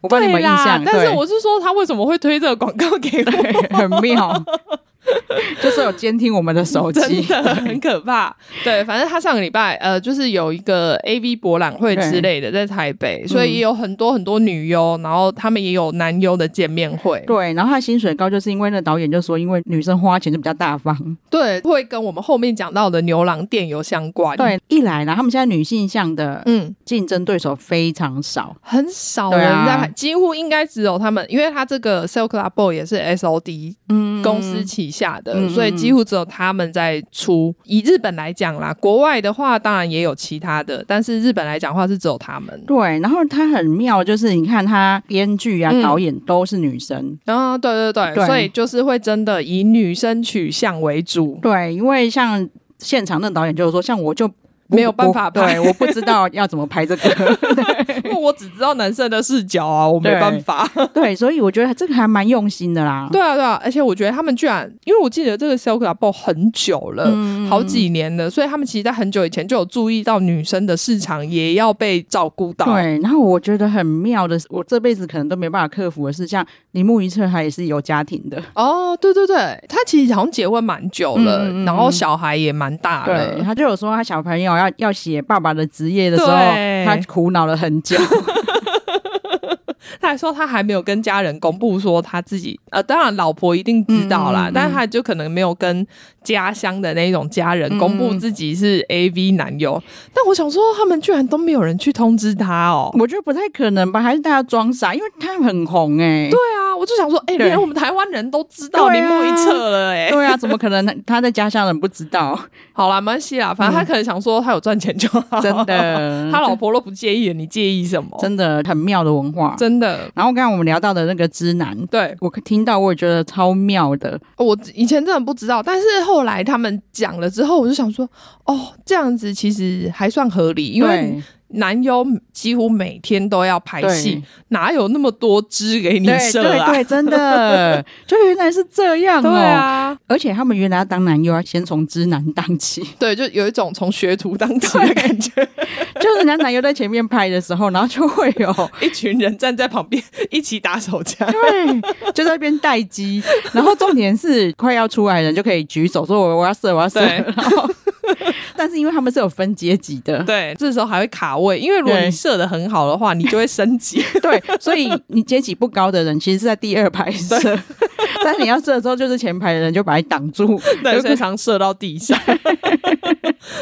我不知道你们印象。但是我是说，他为什么会推这个广告给我？很妙。<laughs> 就是有监听我们的手机，<laughs> 真的很可怕。对，反正他上个礼拜呃，就是有一个 A V 博览会之类的在台北，所以也有很多很多女优，然后他们也有男优的见面会。对，然后他薪水高，就是因为那导演就说，因为女生花钱就比较大方。对，会跟我们后面讲到的牛郎店有相关。对，一来呢，他们现在女性向的嗯竞争对手非常少，很少人在拍，几乎应该只有他们，因为他这个 sell Club Boy 也是 S O D 嗯公司旗下的。嗯，所以几乎只有他们在出。以日本来讲啦，国外的话当然也有其他的，但是日本来讲的话是只有他们。对，然后他很妙，就是你看他编剧啊、导演都是女生。啊，对对对，对，所以就是会真的以女生取向为主。对，因为像现场那导演就是说，像我就。没有办法拍，对，我不知道要怎么拍这个，<laughs> 因为我只知道男生的视角啊，我没办法。对，对，所以我觉得这个还蛮用心的啦。<laughs> 对啊，对啊，而且我觉得他们居然，因为我记得这个 Ball 很久了，嗯，好几年了，所以他们其实在很久以前就有注意到女生的市场也要被照顾到。对，然后我觉得很妙的是，我这辈子可能都没办法克服的是，像铃木一彻，他也是有家庭的。哦，对对对，他其实好像结婚蛮久了，嗯，然后小孩也蛮大了。对，他就有说他小朋友。要要写爸爸的职业的时候，他苦恼了很久。他还说他还没有跟家人公布说他自己，呃，当然老婆一定知道啦，嗯嗯嗯，但是他就可能没有跟家乡的那种家人公布自己是 AV 男友。但我想说，他们居然都没有人去通知他哦，我觉得不太可能吧？还是大家装傻？因为他很红哎、欸。对啊。我就想说，哎、欸，连我们台湾人都知道铃木一彻了、欸，哎，对啊，怎么可能他在家乡人不知道？<laughs> 好啦，没关系啦，反正他可能想说他有赚钱就好，真的，<laughs> 他老婆都不介意了，你介意什么？真的很妙的文化，真的。然后刚刚我们聊到的那个知男，对我听到我也觉得超妙的，我以前真的不知道，但是后来他们讲了之后，我就想说，哦，这样子其实还算合理，因为。男优几乎每天都要拍戏，哪有那么多支给你射啊？对对对，<laughs> 真的，就原来是这样哦。对啊，而且他们原来要当男优，要先从知男当起。对，就有一种从学徒当起的感觉。<laughs> 就是男男优在前面拍的时候，然后就会有 <laughs> 一群人站在旁边一起打手枪，对，就在那边待机。然后重点是快要出来的人就可以举手说：“我我要射，我要射。”然后。<laughs> 但是因为他们是有分阶级的，对，这时候还会卡位，因为如果你射的很好的话，你就会升级，<laughs> 对，所以你阶级不高的人其实是在第二排射，<laughs> 但是你要射的时候，就是前排的人就把你挡住，对，经常射到地下。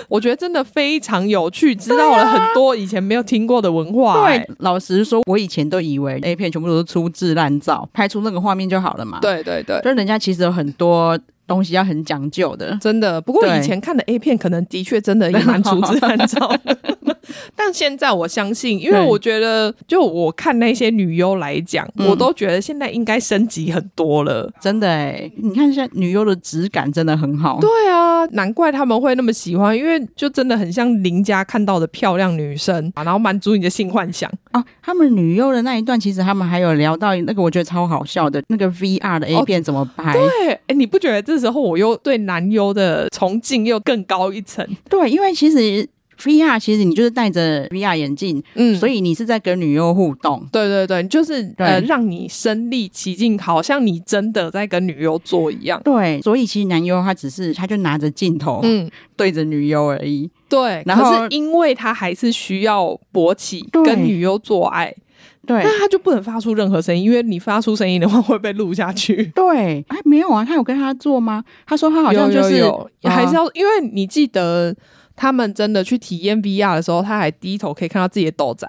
我觉得真的非常有趣，知道了很多以前没有听过的文化、欸。对，老实说，我以前都以为 A 片全部都是粗制滥造，拍出那个画面就好了嘛。对对对，就是人家其实有很多。东西要很讲究的，真的。不过以前看的 A 片，可能的确真的也蛮粗制滥造的。但现在我相信，因为我觉得，就我看那些女优来讲，我都觉得现在应该升级很多了。真的哎，你看现在女优的质感真的很好。对啊，难怪他们会那么喜欢，因为就真的很像邻家看到的漂亮女生啊，然后满足你的性幻想啊。他们女优的那一段，其实他们还有聊到那个，我觉得超好笑的那个 VR 的 A 片怎么拍。对，哎，你不觉得这？这时候我又对男优的崇敬又更高一层。对，因为其实 VR 其实你就是戴着 VR 眼镜，嗯，所以你是在跟女优互动。对对对，就是呃，让你身临其境，好像你真的在跟女优做一样。对，所以其实男优他只是他就拿着镜头，嗯，对着女优而已。对，然后是因为他还是需要勃起跟女优做爱。对，那他就不能发出任何声音，因为你发出声音的话会被录下去。对，哎，没有啊，他有跟他做吗？他说他好像就是还是要，因为你记得他们真的去体验 VR 的时候，他还低头可以看到自己的豆仔。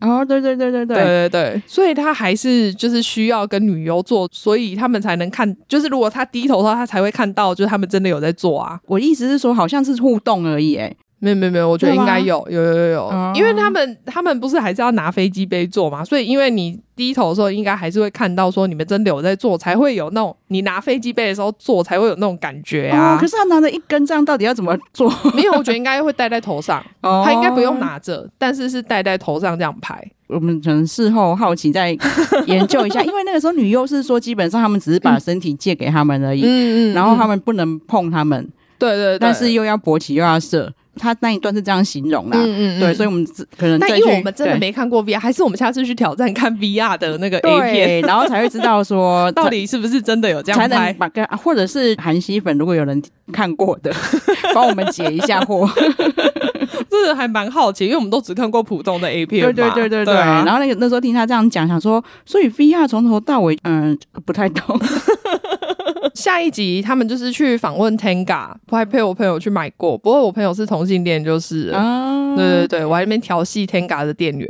哦，对对对对对对对对，所以他还是就是需要跟女优做，所以他们才能看，就是如果他低头的话，他才会看到，就是他们真的有在做啊。我意思是说，好像是互动而已，哎。没有没有没有，我觉得应该有有有有有，嗯、因为他们他们不是还是要拿飞机杯做嘛，所以因为你低头的时候，应该还是会看到说你们真的有在做，才会有那种你拿飞机杯的时候做才会有那种感觉啊。哦、可是他拿着一根这样，到底要怎么做？<laughs> 没有，我觉得应该会戴在头上，哦、他应该不用拿着，但是是戴在头上这样拍。我们可能事后好奇再研究一下，因为那个时候女优是说，基本上他们只是把身体借给他们而已，嗯 <laughs> 嗯，嗯然后他们不能碰他们，对，对对，但是又要勃起又要射。他那一段是这样形容的，嗯嗯，对，所以我们可能但因为我们真的没看过 VR，还是我们下次去挑战看 VR 的那个 A 片，然后才会知道说 <laughs> 到底是不是真的有这样拍，才能把跟或者是韩系粉，如果有人看过的，<laughs> 帮我们解一下惑。<laughs> 真的还蛮好奇，因为我们都只看过普通的 A 片，对对对对对。然后那个那时候听他这样讲，想说，所以 VR 从头到尾，嗯，不太懂。下一集他们就是去访问 Tenga，我还陪我朋友去买过。不过我朋友是同性恋，就是，啊、对对对，我那边调戏 Tenga 的店员，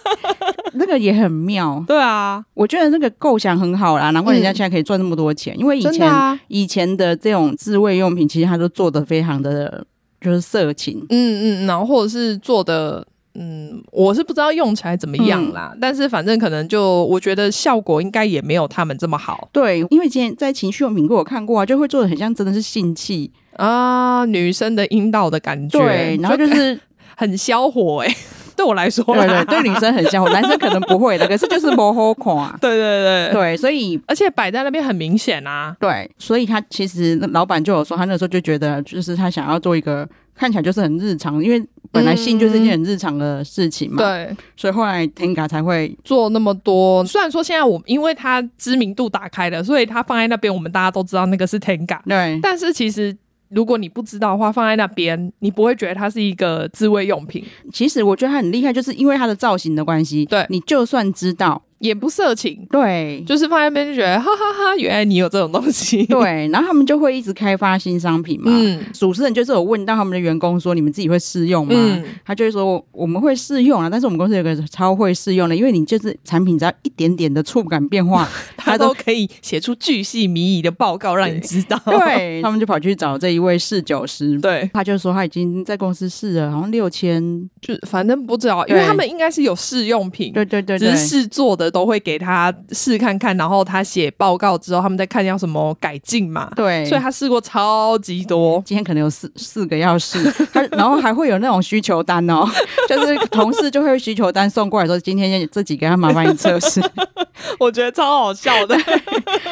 <laughs> 那个也很妙。对啊，我觉得那个构想很好啦，难怪人家现在可以赚那么多钱。嗯、因为以前、啊、以前的这种自慰用品，其实它都做的非常的，就是色情。嗯嗯，然后或者是做的。嗯，我是不知道用起来怎么样啦，嗯、但是反正可能就我觉得效果应该也没有他们这么好。对，因为今天在情趣用品柜我看过啊，就会做的很像真的是性器啊，女生的阴道的感觉。对，然后就是 <laughs> 很消火哎、欸，<laughs> 对我来说，对，对对，对女生很销火，<laughs> 男生可能不会的，可是就是模糊款。对对对对，所以而且摆在那边很明显啊。对，所以他其实老板就有说，他那时候就觉得，就是他想要做一个。看起来就是很日常，因为本来性就是一件很日常的事情嘛。对、嗯，所以后来 Tenga 才会做那么多。虽然说现在我因为它知名度打开了，所以它放在那边，我们大家都知道那个是 Tenga。对，但是其实如果你不知道的话，放在那边你不会觉得它是一个自慰用品。其实我觉得它很厉害，就是因为它的造型的关系。对，你就算知道。也不色情，对，就是放在那边就觉得哈哈哈哈，原来你有这种东西，对，然后他们就会一直开发新商品嘛。嗯，主持人就是有问到他们的员工说：“你们自己会试用吗？”嗯，他就会说：“我们会试用啊，但是我们公司有个超会试用的，因为你就是产品只要一点点的触感变化，<laughs> 他都可以写出巨细靡遗的报告让你知道。”对，他们就跑去找这一位试酒师，对，他就说他已经在公司试了，好像六千，就反正不知道，因为他们应该是有试用品，对对对，只是试做的都会给他。试看看，然后他写报告之后，他们再看要什么改进嘛。对，所以他试过超级多，今天可能有四四个要试，他然后还会有那种需求单哦，<laughs> 就是同事就会需求单送过来说，今天这几个要麻烦你测试。<laughs> 我觉得超好笑的，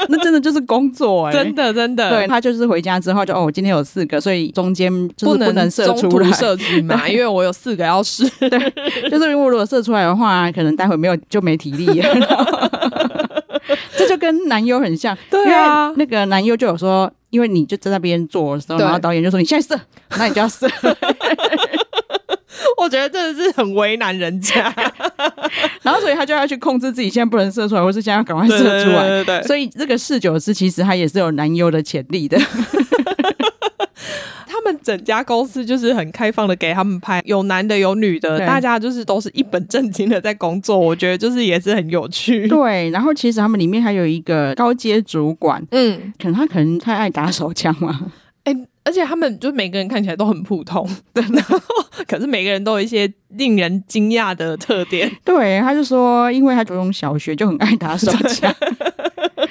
那真的就是工作哎、<laughs> 欸，真的真的。对，他就是回家之后就哦，我今天有四个，所以中间就是不能射出来射出嘛，因为我有四个要试。对，就是如果如果射出来的话，可能待会没有就没体力了。这就跟男优很像，对啊，那个男优就有说，因为你就在那边做的时候，然后导演就说你现在射，那你就要射。<laughs> 我觉得真的是很为难人家，然后所以他就要去控制自己现在不能射出来，或是现在要赶快射出来。对，对，对，对，对，所以这个试酒师其实他也是有男优的潜力的。<laughs> 整家公司就是很开放的，给他们拍，有男的有女的，大家就是都是一本正经的在工作。我觉得就是也是很有趣。对，然后其实他们里面还有一个高阶主管，嗯，可能他可能太爱打手枪嘛。哎、欸，而且他们就每个人看起来都很普通，对，<laughs> 然后可是每个人都有一些令人惊讶的特点。对，他就说，因为他从小学就很爱打手枪，<laughs> <laughs>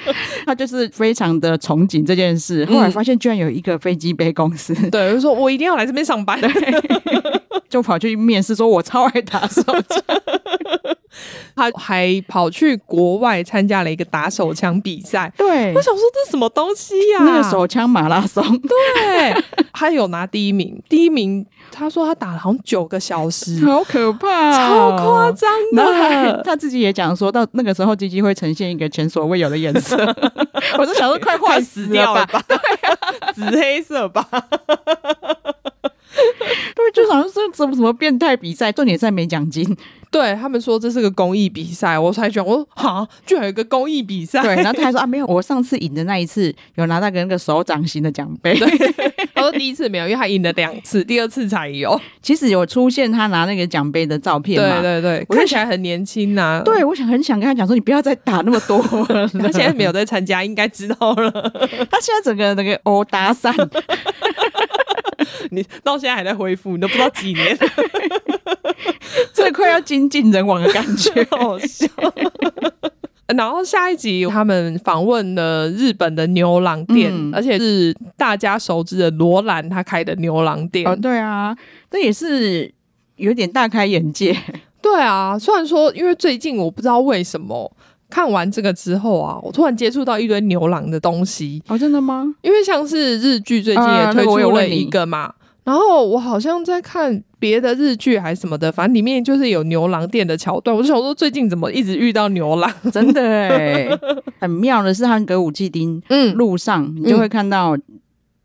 <laughs> 他就是非常的憧憬这件事。后来发现居然有一个飞机杯公司，嗯、对，就说我一定要来这边上班，<laughs> 就跑去面试，说我超爱打手枪。他还跑去国外参加了一个打手枪比赛。对，我想说这什么东西呀？啊？那个手枪马拉松。对，他有拿第一名。第一名，他说他打了好像九个小时，<laughs> 好可怕，超夸张的。他，他自己也讲说到那个时候，鸡鸡会呈现一个前所未有的颜色。<laughs> 我就想说，快坏死掉了吧？对啊，紫黑色吧。<laughs> 对，就好像是什么什么变态比赛，重点赛没奖金。<laughs> 对他们说这是个公益比赛，我才觉得我说哈，居然有一个公益比赛。对，然后他还说啊，没有，我上次赢的那一次有拿到个那个手掌型的奖杯。对，<laughs> 他说第一次没有，因为他赢了两次，第二次才有。其实有出现他拿那个奖杯的照片嘛？对对对，看起来很年轻呐、啊。对，我想很想跟他讲说，你不要再打那么多了。他现在没有在参加，应该知道了。他现在整个那个欧打散，你到现在还在恢复，你都不知道几年。最 <laughs> 快要精尽人亡的感觉，<laughs> 好笑。然后下一集他们访问了日本的牛郎店，嗯、而且是大家熟知的罗兰他开的牛郎店。哦，对啊，这也是有点大开眼界。对啊，虽然说因为最近我不知道为什么看完这个之后啊，我突然接触到一堆牛郎的东西。哦，真的吗？因为像是日剧最近也推出了一个嘛。啊然后我好像在看别的日剧还是什么的，反正里面就是有牛郎店的桥段。我就想说，最近怎么一直遇到牛郎？真的哎，很妙的是，<laughs> 他歌舞伎町嗯路上，嗯、你就会看到。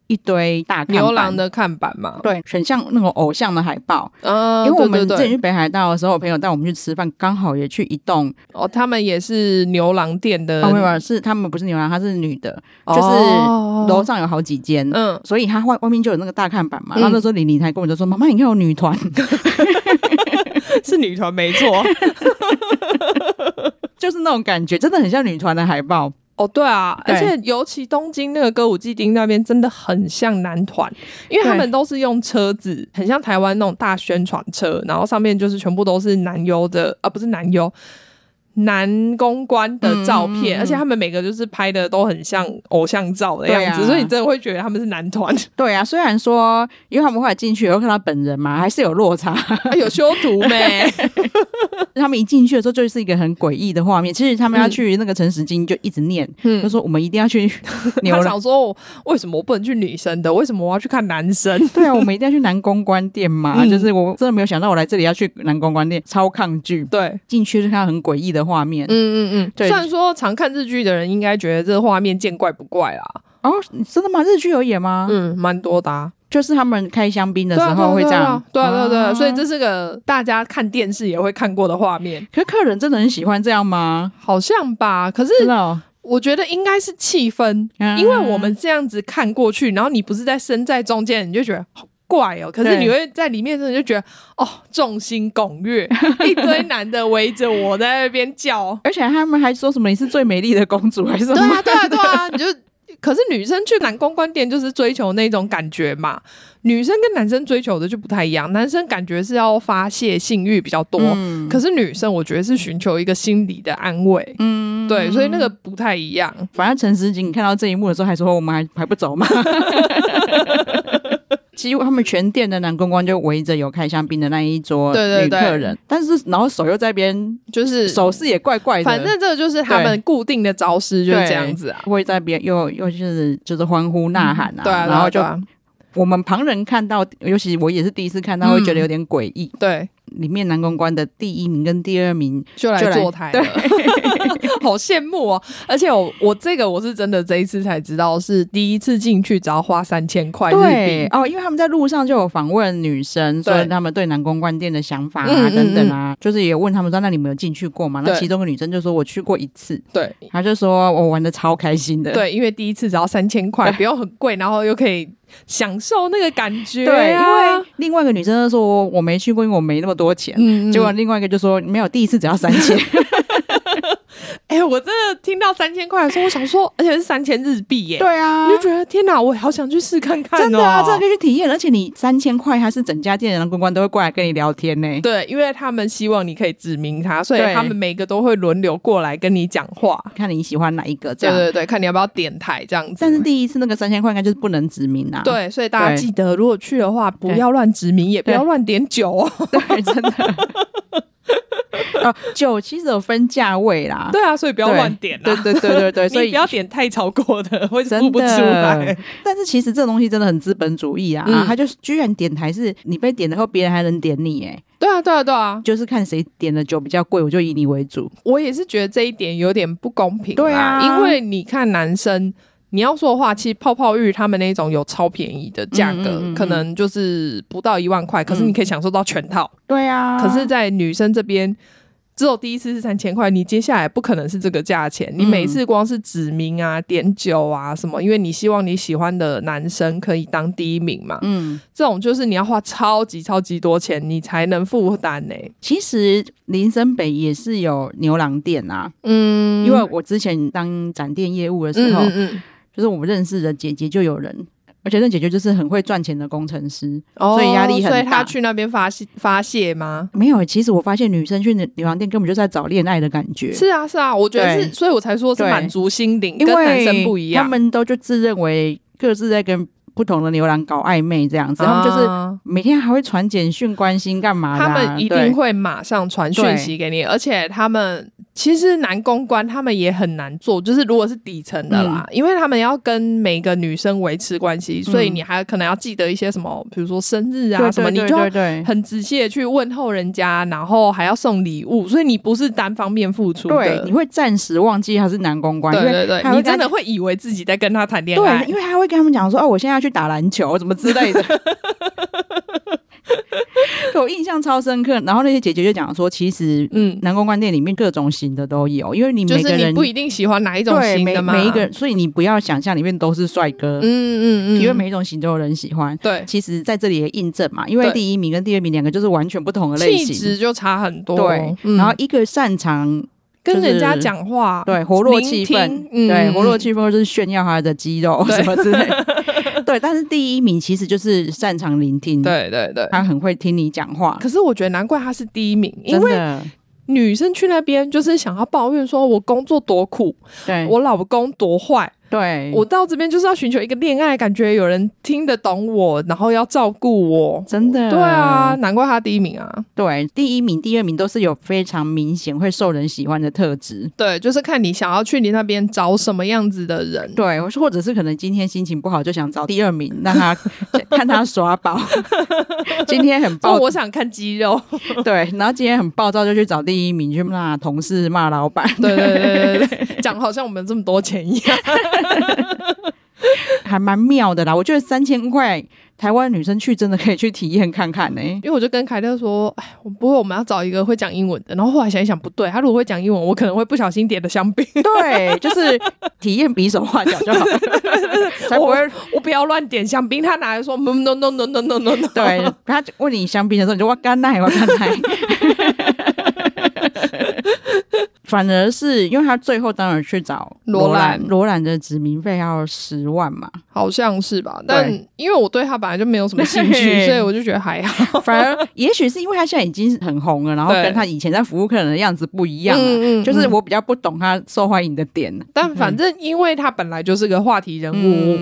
一堆大牛郎的看板嘛，对，很像那种偶像的海报。嗯，因为我们之前去北海道的时候，我朋友带我们去吃饭，刚好也去一栋哦，他们也是牛郎店的。哦，没有，是他们不是牛郎，他是女的，就是楼上有好几间，嗯，所以他外外面就有那个大看板嘛。然后那时候李李才跟我就说：“妈妈，你看有女团，<laughs> 是女团没错，<laughs> 就是那种感觉，真的很像女团的海报。”哦，对啊，对而且尤其东京那个歌舞伎町那边真的很像男团，因为他们都是用车子，很像台湾那种大宣传车，然后上面就是全部都是男优的，啊，不是男优。男公关的照片，嗯、而且他们每个就是拍的都很像偶像照的样子，啊、所以你真的会觉得他们是男团。<laughs> 对啊，虽然说，因为他们后来进去以后看到本人嘛，还是有落差，<laughs> 啊、有修图没？<laughs> 他们一进去的时候就是一个很诡异的画面。其实他们要去那个城时经就一直念，嗯、就说我们一定要去。他想说，为什么我不能去女生的？为什么我要去看男生？对啊，我们一定要去男公关店嘛。嗯、就是我真的没有想到，我来这里要去男公关店，超抗拒。对，进去就看到很诡异的画面。嗯嗯嗯，对。虽然说常看日剧的人应该觉得这个画面见怪不怪啦。哦，真的吗？日剧有演吗？嗯，蛮多的啊。就是他们开香槟的时候会这样。对对对，所以这是个大家看电视也会看过的画面。可是客人真的很喜欢这样吗？好像吧。可是我觉得应该是气氛，因为我们这样子看过去，然后你不是在身在中间，你就觉得。怪哦，可是你会在里面，真的就觉得哦，众星拱月，<laughs> 一堆男的围着我在那边叫，而且他们还说什么你是最美丽的公主还是什么？对啊，对啊，对啊，你就可是女生去男公关店就是追求那种感觉嘛，女生跟男生追求的就不太一样，男生感觉是要发泄性欲比较多，嗯、可是女生我觉得是寻求一个心理的安慰，嗯，对，所以那个不太一样。反正陈思锦看到这一幕的时候还说我们还还不走吗？<laughs> 几乎他们全店的男公关就围着有开香槟的那一桌女客人，对对对，但是然后手又在边，就是手势也怪怪的。反正这个就是他们固定的招式，就是这样子啊，会在边又又就是就是欢呼呐喊啊，嗯、对啊，然后就。我们旁人看到，尤其我也是第一次看到，会觉得有点诡异。对，里面男公关的第一名跟第二名就来坐台了，对，<laughs> 好羡慕哦！而且我我这个我是真的这一次才知道，是第一次进去只要花三千块日币。哦。因为他们在路上就有访问女生，所以他们对男公关店的想法啊等等啊，就是也问他们说，那你们有进去过吗？那其中个女生就说我去过一次，对，她就说我玩的超开心的，对，因为第一次只要三千块，不用很贵，然后又可以。享受那个感觉，对，因为另外一个女生说我没去过，因为我没那么多钱。嗯，结果另外一个就说没有，第一次只要三千。<laughs> 哎、欸，我真的听到三千块的时候，我想说，而且是三千日币耶。对啊，你就觉得天哪，我好想去试看看，喔。真的啊，真的可以去体验。而且你三千块，他是整家店的公关都会过来跟你聊天呢。对，因为他们希望你可以指名他，所以他们每个都会轮流过来跟你讲话，看你喜欢哪一个。这样对对对，看你要不要点台这样子。但是第一次那个三千块应该就是不能指名啊。对，所以大家记得，如果去的话，不要乱指名，也不要乱点酒哦。对，真的。哦，酒其实有分价位啦，对啊，所以不要乱点啦。对对对对对，<laughs> 所以不要点太超过的，会付不出来。但是其实这东西真的很资本主义啊！他就是居然点台是你被点了后，别人还能点你哎。对啊，对啊，对啊，就是看谁点的酒比较贵，我就以你为主。我也是觉得这一点有点不公平。对啊，因为你看男生。你要说的话，其实泡泡浴他们那种有超便宜的价格，嗯嗯嗯嗯可能就是不到一万块，可是你可以享受到全套。嗯、对啊，可是，在女生这边。只有第一次是三千块，你接下来不可能是这个价钱。你每次光是指名啊、点酒啊什么，因为你希望你喜欢的男生可以当第一名嘛。嗯，这种就是你要花超级超级多钱，你才能负担呢。其实林森北也是有牛郎店啊。嗯，因为我之前当展店业务的时候，嗯嗯嗯就是我们认识的姐姐就有人。而且那姐姐就是很会赚钱的工程师，哦、所以压力很大。所以她去那边发泄发泄吗？没有，其实我发现女生去女郎店根本就是在找恋爱的感觉。是啊，是啊，我觉得是，所以我才说是满足心灵，跟男生不一样。他们都就自认为各自在跟不同的牛郎搞暧昧这样子，他们就是每天还会传简讯关心干嘛的、啊？他们一定会马上传讯息给你，而且他们。其实男公关他们也很难做，就是如果是底层的啦，嗯、因为他们要跟每个女生维持关系，嗯、所以你还可能要记得一些什么，比如说生日啊什么，你就要很仔细的去问候人家，然后还要送礼物，所以你不是单方面付出的，对，你会暂时忘记他是男公关，对对对，你真的会以为自己在跟他谈恋爱，对，因为他会跟他们讲说，哦，我现在要去打篮球，什么之类的。<laughs> <laughs> 我印象超深刻，然后那些姐姐就讲说，其实嗯，男公关店里面各种型的都有，因为你每个人不一定喜欢哪一种型的嘛，每一个人，所以你不要想象里面都是帅哥，嗯嗯嗯，因为每一种型都有人喜欢。对，其实在这里也印证嘛，因为第一名跟第二名两个就是完全不同的类型，气质就差很多。对，然后一个擅长跟人家讲话，对，活络气氛，对，活络气氛就是炫耀他的肌肉什么之类。<laughs> 对，但是第一名其实就是擅长聆听，对对对，他很会听你讲话。可是我觉得难怪他是第一名，因为女生去那边就是想要抱怨说，我工作多苦，对，我老公多坏。对，我到这边就是要寻求一个恋爱，感觉有人听得懂我，然后要照顾我，真的。对啊，难怪他第一名啊。对，第一名、第二名都是有非常明显会受人喜欢的特质。对，就是看你想要去你那边找什么样子的人。对，或者是可能今天心情不好，就想找第二名，让他 <laughs> 看他耍宝。<laughs> 今天很暴，我想看肌肉。<laughs> 对，然后今天很暴躁，就去找第一名去骂同事、骂老板。对对对对对，讲好像我们这么多钱一样，<laughs> 还蛮妙的啦。我觉得三千块。台湾女生去真的可以去体验看看呢、因为我就跟凯特说，哎，不过我们要找一个会讲英文的。然后后来想一想，不对，他如果会讲英文，我可能会不小心点的香槟。<laughs> 对，就是体验比手画脚就好，<laughs> 我,我不要乱点香槟。他拿来说，no no no no no no no，对，他问你香槟的时候，你就哇干奶哇干奶。反而是因为他最后当然去找罗兰，罗兰的指名费要十万嘛，好像是吧？但因为我对他本来就没有什么兴趣，<laughs> 所以我就觉得还好。反而也许是因为他现在已经很红了，然后跟他以前在服务客人的样子不一样了，就是我比较不懂他受欢迎的点。但反正因为他本来就是个话题人物，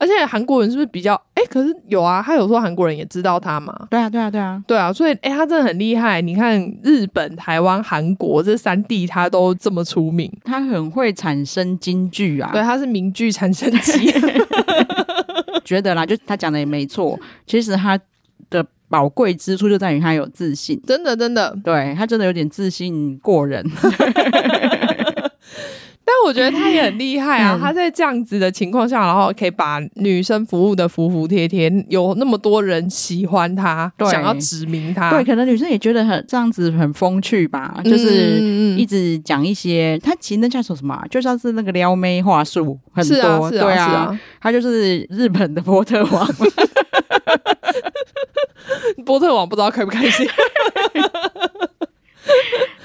而且韩国人是不是比较哎？可是有啊，他有说韩国人也知道他嘛？对啊，对啊，对啊，对啊，所以哎，他真的很厉害。你看日本、台湾、韩国这三地，他。都这么出名，他很会产生金句啊！对，他是名句产生机。<laughs> 觉得啦，就他讲的也没错。其实他的宝贵之处就在于他有自信，真的，真的，对他真的有点自信过人。<laughs> <laughs> 但我觉得他也很厉害啊！嗯、他在这样子的情况下，然后可以把女生服务的服服帖帖，有那么多人喜欢他，想要指名他。对，可能女生也觉得很这样子很风趣吧，就是一直讲一些、嗯、他其实那叫什么，就像是那个撩妹话术很多，是啊，是啊，对啊，啊他就是日本的波特王。<laughs> 波特王不知道开不开心。<laughs>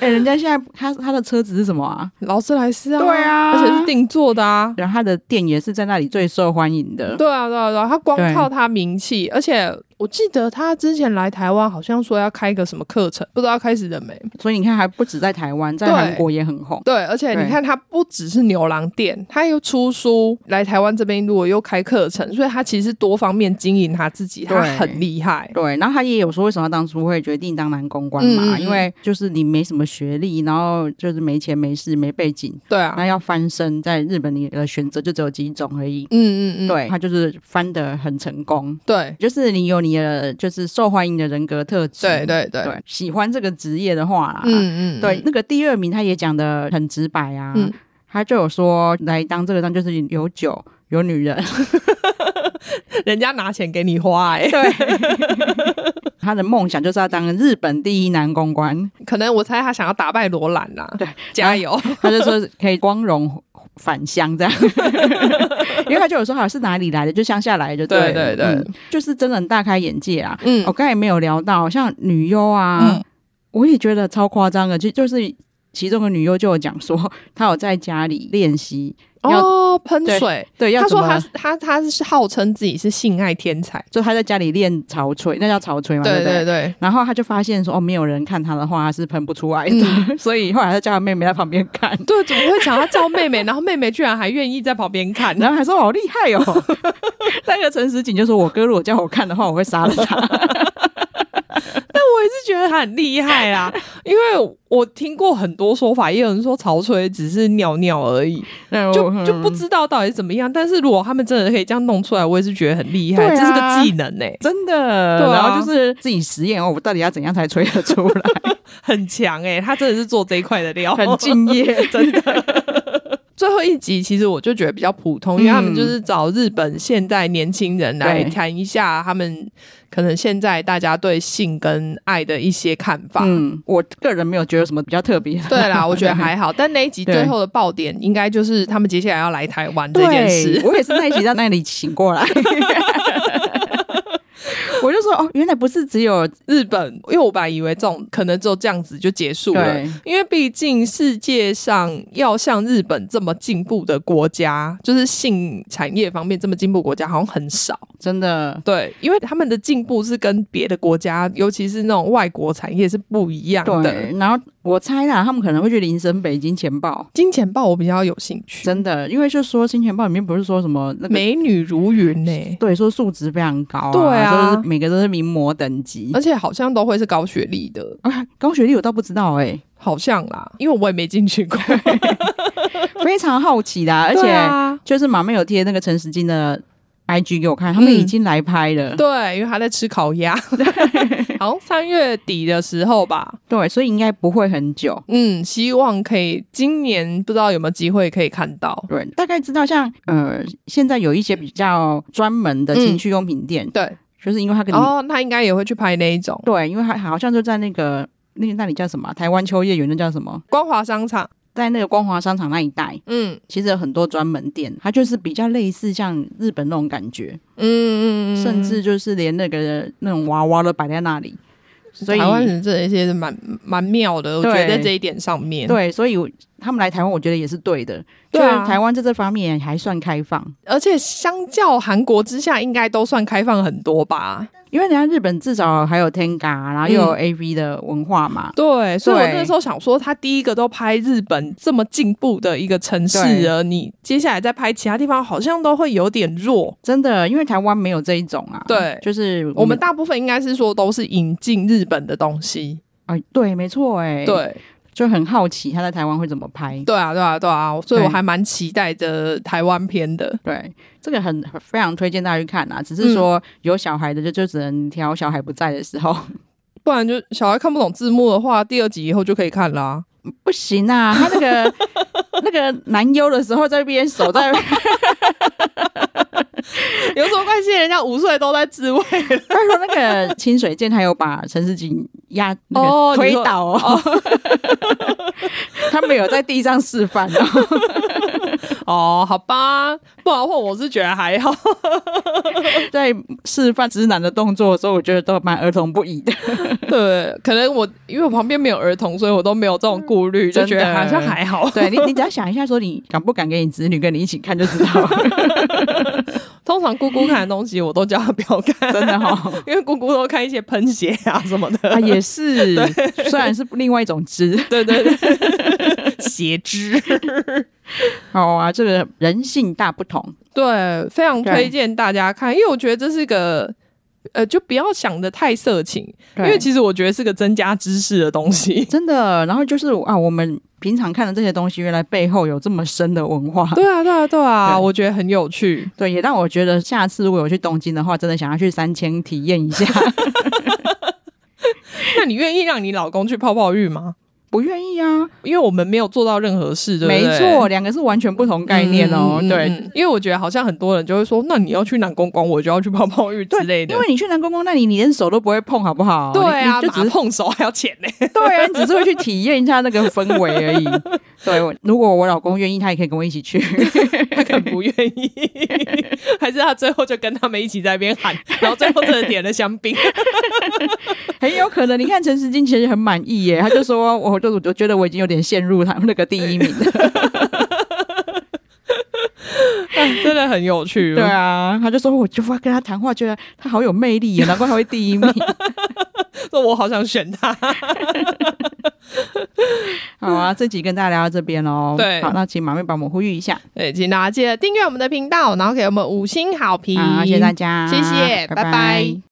哎、欸，人家现在他他的车子是什么啊？劳斯莱斯啊，对啊，而且是定做的啊。然后他的店也是在那里最受欢迎的。对啊，对啊，对啊，他光靠他名气，而且。我记得他之前来台湾，好像说要开一个什么课程，不知道开始了没。所以你看，还不止在台湾，在韩国也很红。对，而且你看，他不只是牛郎店，他又出书来台湾这边，如果又开课程，所以他其实多方面经营他自己，他很厉害。对，然后他也有说，为什么当初会决定当男公关嘛？嗯、因为就是你没什么学历，然后就是没钱、没势、没背景，对啊，那要翻身，在日本你的选择就只有几种而已。嗯嗯嗯，对，他就是翻的很成功。对，就是你有你的，就是。受欢迎的人格特质，对对对，对，喜欢这个职业的话啦，嗯嗯，对，那个第二名他也讲的很直白啊，嗯、他就有说来当这个当就是有酒有女人，<laughs> 人家拿钱给你花、欸，哎，对，<laughs> 他的梦想就是要当日本第一男公关。可能我猜他想要打败罗兰呐，对，加油！他就说可以光荣返乡这样，<laughs> 因为他就有说好像是哪里来的，就乡下来的，对对对，对、嗯，就是真的很大开眼界啊。嗯，我刚才没有聊到，像女优啊、嗯，我也觉得超夸张的，就就是其中的女优就有讲说，她有在家里练习。哦，喷水，对，要他说他他他是号称自己是性爱天才，就他在家里练潮吹，那叫潮吹嘛，对对对，对。然后他就发现说，哦，没有人看他的话，他是喷不出来的，嗯、<laughs> 所以后来他叫他妹妹在旁边看。对，怎么会想要叫妹妹？然后妹妹居然还愿意在旁边看，然后还说好厉害哦。<laughs> 那个陈时锦就说，我哥如果叫我看的话，我会杀了他。也是觉得他很厉害啊，<laughs> 因为我听过很多说法，也有人说潮吹只是尿尿而已，就就不知道到底是怎么样。但是如果他们真的可以这样弄出来，我也是觉得很厉害，啊，这是个技能呢，欸，真的。对，然后就是自己实验哦，我到底要怎样才吹得出来？<laughs> 很强哎，欸，他真的是做这一块的料，很敬业，<laughs> 真的。最后一集其实我就觉得比较普通，因为他们就是找日本现代年轻人来谈一下他们可能现在大家对性跟爱的一些看法。嗯，我个人没有觉得什么比较特别。对啦，我觉得还 <laughs> 好。但那一集最后的爆点应该就是他们接下来要来台湾这件事。我也是那一集在那里醒过来。<laughs> <laughs> 我就说哦，原来不是只有日本，因为我本来以为这种可能就这样子就结束了。因为毕竟世界上要像日本这么进步的国家，就是性产业方面这么进步国家好像很少，真的。对，因为他们的进步是跟别的国家，尤其是那种外国产业是不一样的。对，然后我猜啦，他们可能会去林森北金钱豹。金钱豹我比较有兴趣，真的，因为就说金钱豹里面不是说什么那个美女如云呢、欸？对，说素质非常高、啊，对啊。每个都是名模等级，而且好像都会是高学历的啊！<laughs> 高学历我倒不知道哎、欸，好像啦，因为我也没进去过，<laughs> 非常好奇的。而且就是马妹有贴那个陈时金的 IG 给我看，他们已经来拍了。嗯、对，因为他在吃烤鸭，<laughs> 好像三月底的时候吧。对，所以应该不会很久。嗯，希望可以今年不知道有没有机会可以看到。对，大概知道像呃，现在有一些比较专门的情趣用品店，嗯、对。就是因为他跟你哦，他应该也会去拍那一种。对，因为他好像就在那个那个那里叫什么台湾秋叶原，那叫什么光华商场，在那个光华商场那一带。嗯，其实有很多专门店，它就是比较类似像日本那种感觉。嗯嗯嗯，甚至就是连那个那种娃娃都摆在那里。所以台湾人这一些是蛮蛮妙的，我觉得在这一点上面，对，所以他们来台湾，我觉得也是对的。对啊，台湾在这方面还算开放，而且相较韩国之下，应该都算开放很多吧。因为人家日本至少还有 Tenga，然后又有 AV 的文化嘛。嗯、对，所以我那时候想说，他第一个都拍日本这么进步的一个城市了，你接下来再拍其他地方，好像都会有点弱。真的，因为台湾没有这一种啊。对，就是我们，我们大部分应该是说都是引进日本的东西。哎，对，没错，哎，对。就很好奇他在台湾会怎么拍。对啊，对啊，对啊，所以我还蛮期待着台湾片的。对，这个很非常推荐大家去看啊。只是说有小孩的就就只能挑小孩不在的时候，不然就小孩看不懂字幕的话，第二集以后就可以看啦、啊。不行啊，他那个 <laughs> 那个男优的时候在那边手在。<laughs> 有什么关系？人家五岁都在自慰。他说那个清水健，他有把陈世锦压那个推倒哦。哦他没有在地上示范哦。<laughs> 哦，好吧，不然的话我是觉得还好。在示范直男的动作的时候，我觉得都蛮儿童不宜的。对，可能我因为我旁边没有儿童，所以我都没有这种顾虑，就觉得好像还好。对你，你只要想一下，说你敢不敢给你子女跟你一起看就知道了。<laughs> 通常姑姑看的东西，我都叫她不要看，真的哈、哦，<laughs> 因为姑姑都看一些喷血啊什么的。啊，也是，<laughs> 虽然是另外一种汁，对对对，血汁。<laughs> 好啊，这个人性大不同，对，非常推荐大家看，因为我觉得这是个。呃，就不要想的太色情，因为其实我觉得是个增加知识的东西，真的。然后就是啊，我们平常看的这些东西，原来背后有这么深的文化。对啊，对啊，对啊，我觉得很有趣。对，也让我觉得下次如果有去东京的话，真的想要去三千体验一下。<laughs> 那你愿意让你老公去泡泡浴吗？不愿意啊，因为我们没有做到任何事，对不对？没错，两个是完全不同概念哦。嗯嗯嗯、对，因为我觉得好像很多人就会说，那你要去南公公，我就要去泡泡浴之类的。因为你去南公公，那你你连手都不会碰，好不好？对啊，你就只是碰手还要钱呢。<laughs> 对啊，你只是会去体验一下那个氛围而已。对，如果我老公愿意，他也可以跟我一起去。他可能不愿意，还是他最后就跟他们一起在那边喊，<laughs> 然后最后真的点了香槟。<laughs> 很有可能，你看陈时金其实很满意耶，他就说，我就我就觉得我已经有点陷入他那个第一名了，<laughs> 真的很有趣。对啊，他就说，我就跟他谈话，觉得他好有魅力啊，难怪他会第一名。说我好想选他。<laughs> 好啊，这集跟大家聊到这边喽。对，好，那请马妹帮我们呼吁一下。对，请大家记得订阅我们的频道，然后给我们五星好评。好，谢谢大家，谢谢，拜拜。拜拜。